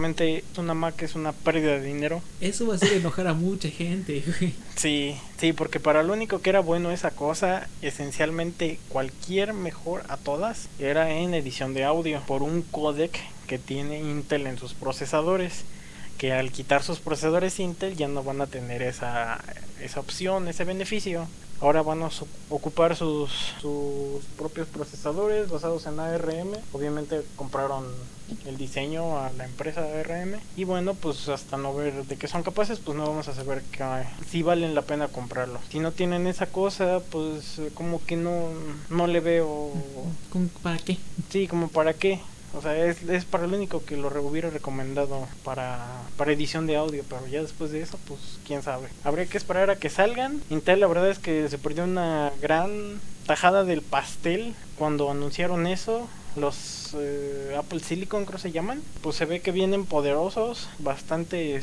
una Mac es una pérdida de dinero. Eso va a hacer enojar a mucha gente, güey. Sí, sí, porque para lo único que era bueno esa cosa, esencialmente cualquier mejor a todas, era en edición de audio por un codec que tiene Intel en sus procesadores. Que al quitar sus procesadores Intel ya no van a tener esa, esa opción, ese beneficio. Ahora van a su- ocupar sus, sus propios procesadores basados en ARM. Obviamente compraron el diseño a la empresa ARM. Y bueno, pues hasta no ver de qué son capaces, pues no vamos a saber que, si valen la pena comprarlo. Si no tienen esa cosa, pues eh, como que no, no le veo... ¿Con- ¿Para qué? Sí, como para qué. O sea, es, es para lo único que lo hubiera recomendado para, para edición de audio, pero ya después de eso, pues quién sabe. Habría que esperar a que salgan. Intel la verdad es que se perdió una gran tajada del pastel cuando anunciaron eso. Los eh, Apple Silicon creo se llaman. Pues se ve que vienen poderosos, bastante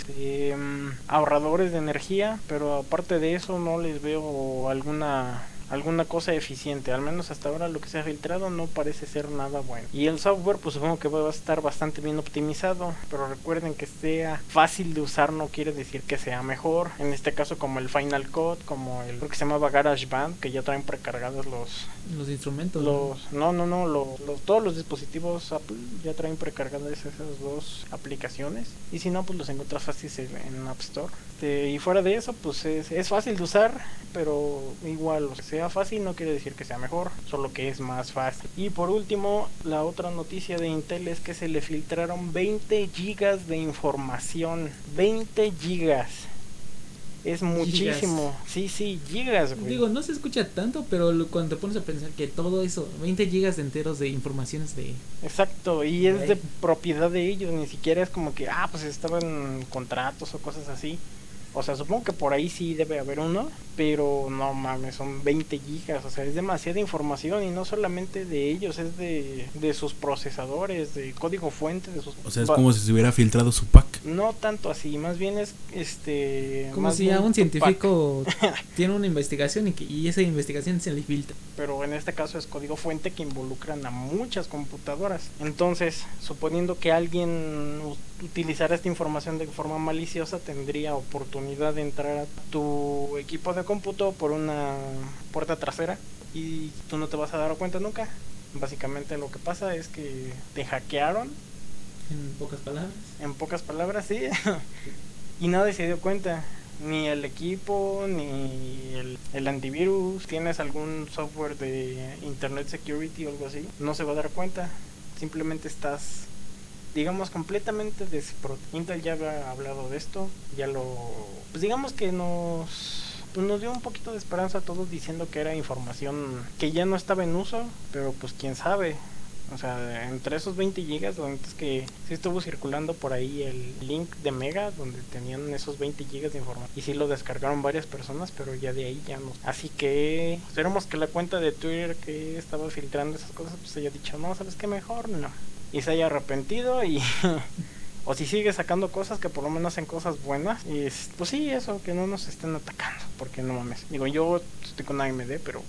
mm, ahorradores de energía, pero aparte de eso no les veo alguna alguna cosa eficiente. Al menos hasta ahora lo que se ha filtrado no parece ser nada bueno. Y el software, pues supongo que va a estar bastante bien optimizado. Pero recuerden que sea fácil de usar no quiere decir que sea mejor. En este caso, como el Final Cut, como el creo que se llamaba GarageBand, que ya traen precargados los. Los instrumentos. ¿no? los no, no, no. lo- los- todos los dispositivos Apple ya traen precargadas esas dos aplicaciones. Y si no, pues los encuentras fácil en App Store. Este, y fuera de eso, pues es, es fácil de usar, pero igual, o sea, sea fácil no quiere decir que sea mejor, solo que es más fácil. Y por último, la otra noticia de Intel es que se le filtraron 20 gigas de información. 20 gigas. Es muchísimo. Sí, sí, gigas, güey. Digo, no se escucha tanto, pero lo- cuando te pones a pensar que todo eso, 20 gigas enteros de informaciones de... Exacto, y es de propiedad de ellos, ni siquiera es como que, ah, pues estaban contratos o cosas así. O sea, supongo que por ahí sí debe haber uno, pero no mames, son 20 gigas, o sea, es demasiada información y no solamente de ellos, es de, de sus procesadores, de código fuente, de sus... O sea, es como si se hubiera filtrado su pack. No tanto así, más bien es, este... Como más si bien a un pack. científico tiene una investigación y, que, y esa investigación se le filtra. pero en este caso es código fuente que involucran a muchas computadoras. Entonces, suponiendo que alguien u- utilizara esta información de forma maliciosa, tendría oportunidad de entrar a tu equipo de cómputo por una puerta trasera y tú no te vas a dar cuenta nunca. Básicamente lo que pasa es que te hackearon, En pocas palabras. en pocas palabras, sí, y nadie se dio cuenta. ni el equipo, ni el, el antivirus, tienes algún software de Internet Security o algo así, no se va a dar cuenta. Simplemente estás, digamos, completamente despro. Intel ya había hablado de esto, ya lo... Pues digamos que nos... Pues nos dio un poquito de esperanza a todos diciendo que era información que ya no estaba en uso, pero pues quién sabe, o sea, entre esos 20 gigas, donde es que sí estuvo circulando por ahí el link de Mega, donde tenían esos 20 gigas de información. Y sí lo descargaron varias personas, pero ya de ahí ya no. Así que esperemos que la cuenta de Twitter que estaba filtrando esas cosas, pues haya dicho, no, ¿sabes qué mejor? No. Y se haya arrepentido y... o si sigue sacando cosas que por lo menos hacen cosas buenas y pues sí eso que no nos estén atacando porque no mames digo yo estoy con AMD pero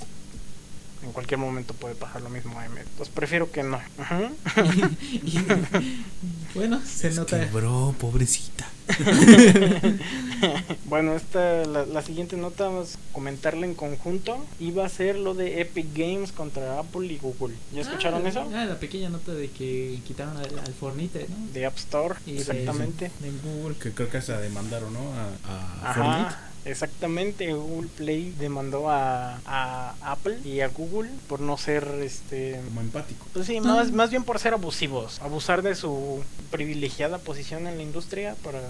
en cualquier momento puede pasar lo mismo a M. Pues prefiero que no. bueno, se nota. Quebró, pobrecita. bueno, esta, la, siguiente nota vamos a comentarla en conjunto. Iba a ser lo de Epic Games contra Apple y Google. ¿Ya ah, escucharon eso? Ah, la pequeña nota de que quitaron al, Fornite, ¿no? De App Store, exactamente. De, Google. Que creo que se demandaron, ¿no? A, a Fortnite. Exactamente, Google Play demandó a, a, Apple y a Google por no ser este como empático. Pues sí, más, más bien por ser abusivos, abusar de su privilegiada posición en la industria para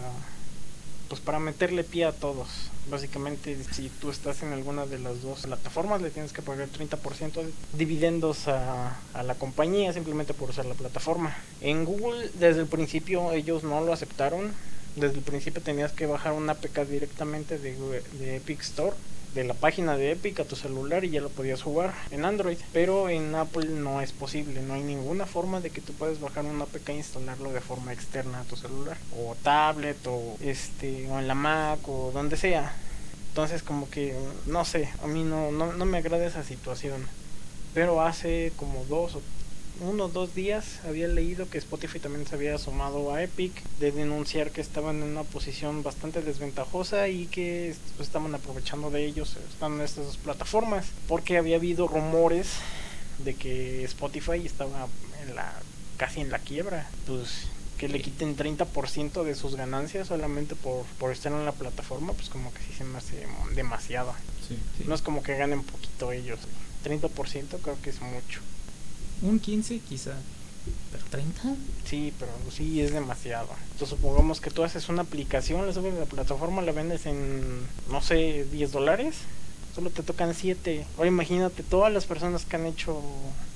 pues para meterle pie a todos. Básicamente, si tú estás en alguna de las dos plataformas, le tienes que pagar 30% de dividendos a, a, la compañía simplemente por usar la plataforma. En Google, desde el principio, ellos no lo aceptaron desde el principio tenías que bajar una APK directamente de, Epic Store de la página de Epic a tu celular y ya lo podías jugar en Android. Pero en Apple no es posible no hay ninguna forma de que tú puedas bajar una APK e instalarlo de forma externa a tu celular o tablet o este o en la Mac o donde sea. Entonces como que no sé a mí no, no, no me agrada esa situación. Pero hace como dos o uno o dos días había leído que Spotify también se había sumado a Epic de denunciar que estaban en una posición bastante desventajosa y que pues, estaban aprovechando de ellos, están en estas dos plataformas, porque había habido rumores de que Spotify estaba en la casi en la quiebra, pues que le quiten 30% de sus ganancias solamente por, por estar en la plataforma, pues como que sí se me hace demasiado. No es como que ganen poquito ellos. 30% creo que es mucho. Un 15 quizá. ¿Pero 30? Sí, pero sí es demasiado. Entonces supongamos que tú haces una aplicación, la subes a la plataforma, la vendes en, no sé, 10 dólares. Solo te tocan 7. Ahora imagínate todas las personas que han hecho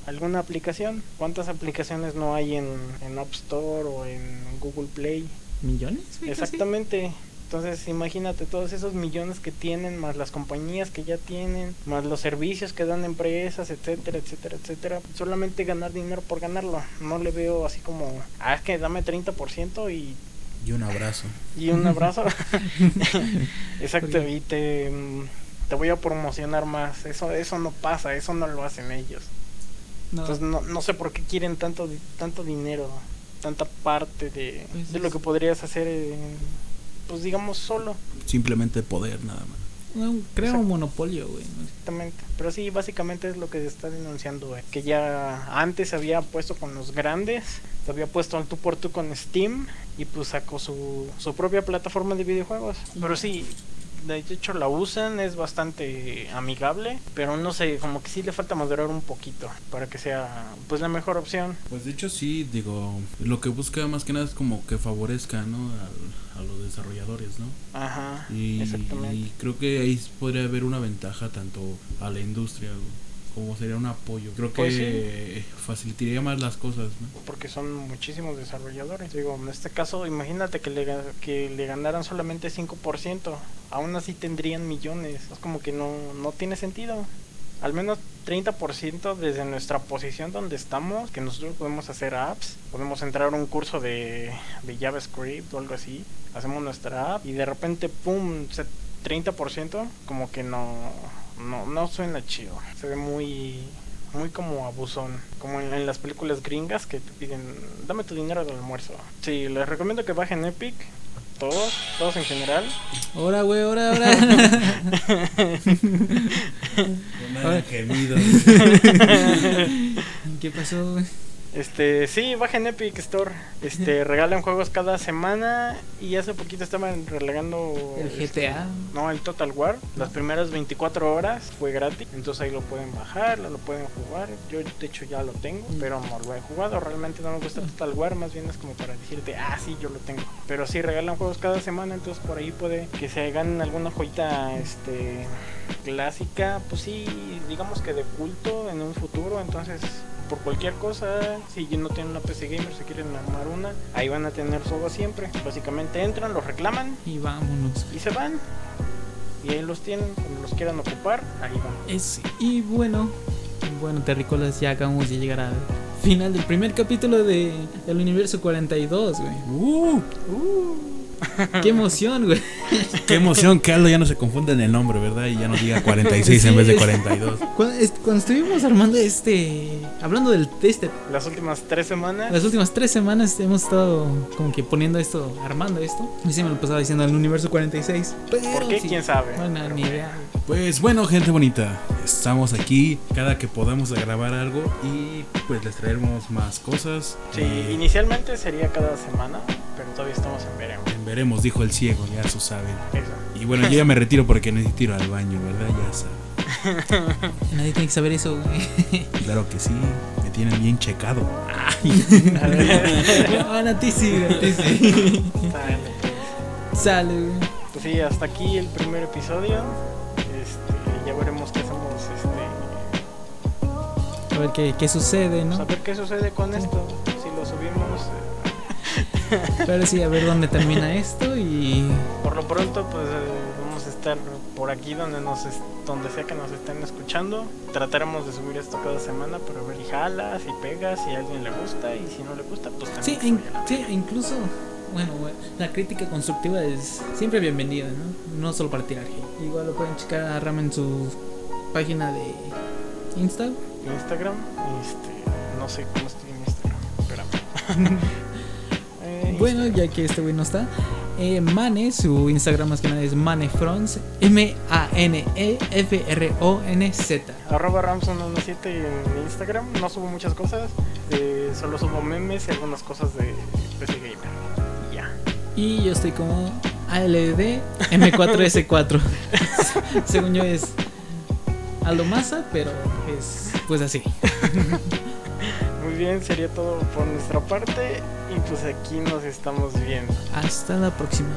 alguna aplicación. ¿Cuántas aplicaciones no hay en, en App Store o en Google Play? ¿Millones? Exactamente. Entonces imagínate todos esos millones que tienen, más las compañías que ya tienen, más los servicios que dan empresas, etcétera, etcétera, etcétera. Solamente ganar dinero por ganarlo. No le veo así como, ah, es que dame 30% y... Y un abrazo. Y un abrazo. Exacto, y te, te voy a promocionar más. Eso, eso no pasa, eso no lo hacen ellos. Entonces no, no sé por qué quieren tanto, tanto dinero, tanta parte de, pues de lo que podrías hacer en pues digamos, solo. Simplemente poder, nada más. crea un monopolio, güey. Exactamente. Pero sí, básicamente es lo que se está denunciando, güey. Que ya antes se había puesto con los grandes, se había puesto al tú por tú con Steam y pues sacó su, su propia plataforma de videojuegos. Pero sí, de hecho la usan, es bastante amigable, pero no sé, como que sí le falta madurar un poquito para que sea pues la mejor opción. Pues de hecho sí, digo, lo que busca más que nada es como que favorezca, ¿no? A, los desarrolladores, ¿no? Ajá. Y, exactamente. y creo que ahí podría haber una ventaja tanto a la industria como sería un apoyo. Creo pues que facilitaría más las cosas, ¿no? Porque son muchísimos desarrolladores. Digo, en este caso, imagínate que le, que le ganaran solamente 5%. Aún así tendrían millones. Es como que no, no tiene sentido. Al menos 30% desde nuestra posición donde estamos, que nosotros podemos hacer apps, podemos entrar a un curso de, de JavaScript o algo así, hacemos nuestra app y de repente, ¡pum!, 30%, como que no, no, no suena chido. Se ve muy muy como abusón, como en, las películas gringas que te piden, dame tu dinero del almuerzo. Sí, les recomiendo que bajen Epic, todos, todos en general. Ahora, güey, ahora, ahora. gemido. ¿Qué pasó, güey? Este, sí, bajen Epic Store. Este, regalan juegos cada semana. Y hace poquito estaban relegando. El este, GTA. no, el Total War. Las primeras 24 horas fue gratis. Entonces ahí lo pueden bajar, lo pueden jugar. Yo, de hecho, ya lo tengo. Pero no lo he jugado. Realmente no me gusta Total War. Más bien es como para decirte, ah, sí, yo lo tengo. Pero sí, regalan juegos cada semana. Entonces por ahí puede que se ganen alguna joyita este, clásica. Pues sí, digamos que de culto en un futuro. Entonces por cualquier cosa, si no tienen una PC gamer, se quieren armar una, ahí van a tener todo siempre. Básicamente entran, los reclaman Y vámonos. y se van. Y ahí los tienen, cuando los quieran ocupar, ahí van. Es, y bueno, bueno, Terricolas, ya acabamos de llegar al final del primer capítulo de El Universo 42, güey. Uh, ¡Qué emoción, güey! qué emoción que Aldo ya no se confunda en el nombre, ¿verdad? Y ya nos diga 46 en vez de es- 42. Cuando, es- cuando estuvimos armando este. Hablando del este. Las últimas tres semanas, Las últimas tres semanas hemos estado como que poniendo esto, armando esto. Y sí me lo pasaba diciendo el universo 46. Pero ¿por qué? sí, ¿Quién sabe? Bueno, ni idea. Pues bueno, gente bonita, estamos aquí cada que podamos grabar algo y pues les traeremos más cosas. Sí, Eh, inicialmente sería cada semana, pero todavía estamos en veremos. Veremos, dijo el ciego, ya eso saben. Eso. Y bueno, yo ya me retiro porque necesito ir al baño, ¿verdad? Ya saben. Nadie tiene que saber eso, güey. Claro que sí, me tienen bien checado. Bueno, a ti sí, a ti sí. Sale, pues. Sale, güey. Pues sí, hasta aquí el primer episodio. Este, ya veremos qué hacemos. Este, A ver qué, qué sucede, pues a ¿no? ver qué sucede con esto. Si lo subimos. Pero sí, a ver dónde termina esto y. por lo pronto, pues vamos a estar por aquí donde nos es- donde sea que nos estén escuchando. Trataremos de subir esto cada semana para ver si jala, si pega, si a alguien le gusta y si no le gusta, pues también. Sí, in- sí, incluso. Bueno, la crítica constructiva es siempre bienvenida, ¿no? No solo para tirar hate. Igual lo pueden checar a Ram en su página de Insta. Instagram. Este, no sé cómo estoy en Instagram. Espérame. Bueno, ya que este güey no está. eh, Mane, su Instagram más que nada es Manefrons. M-A-N-E-F-R-O-N-Z. Arroba Ramson17 en Instagram. No subo muchas cosas. eh, solo subo memes y algunas cosas de PC Gamer. Y ya. Y yo estoy como ALD M4S4. Según yo es Aldo Massa, pero es pues así. Bien, sería todo por nuestra parte. Y pues aquí nos estamos viendo. Hasta la próxima.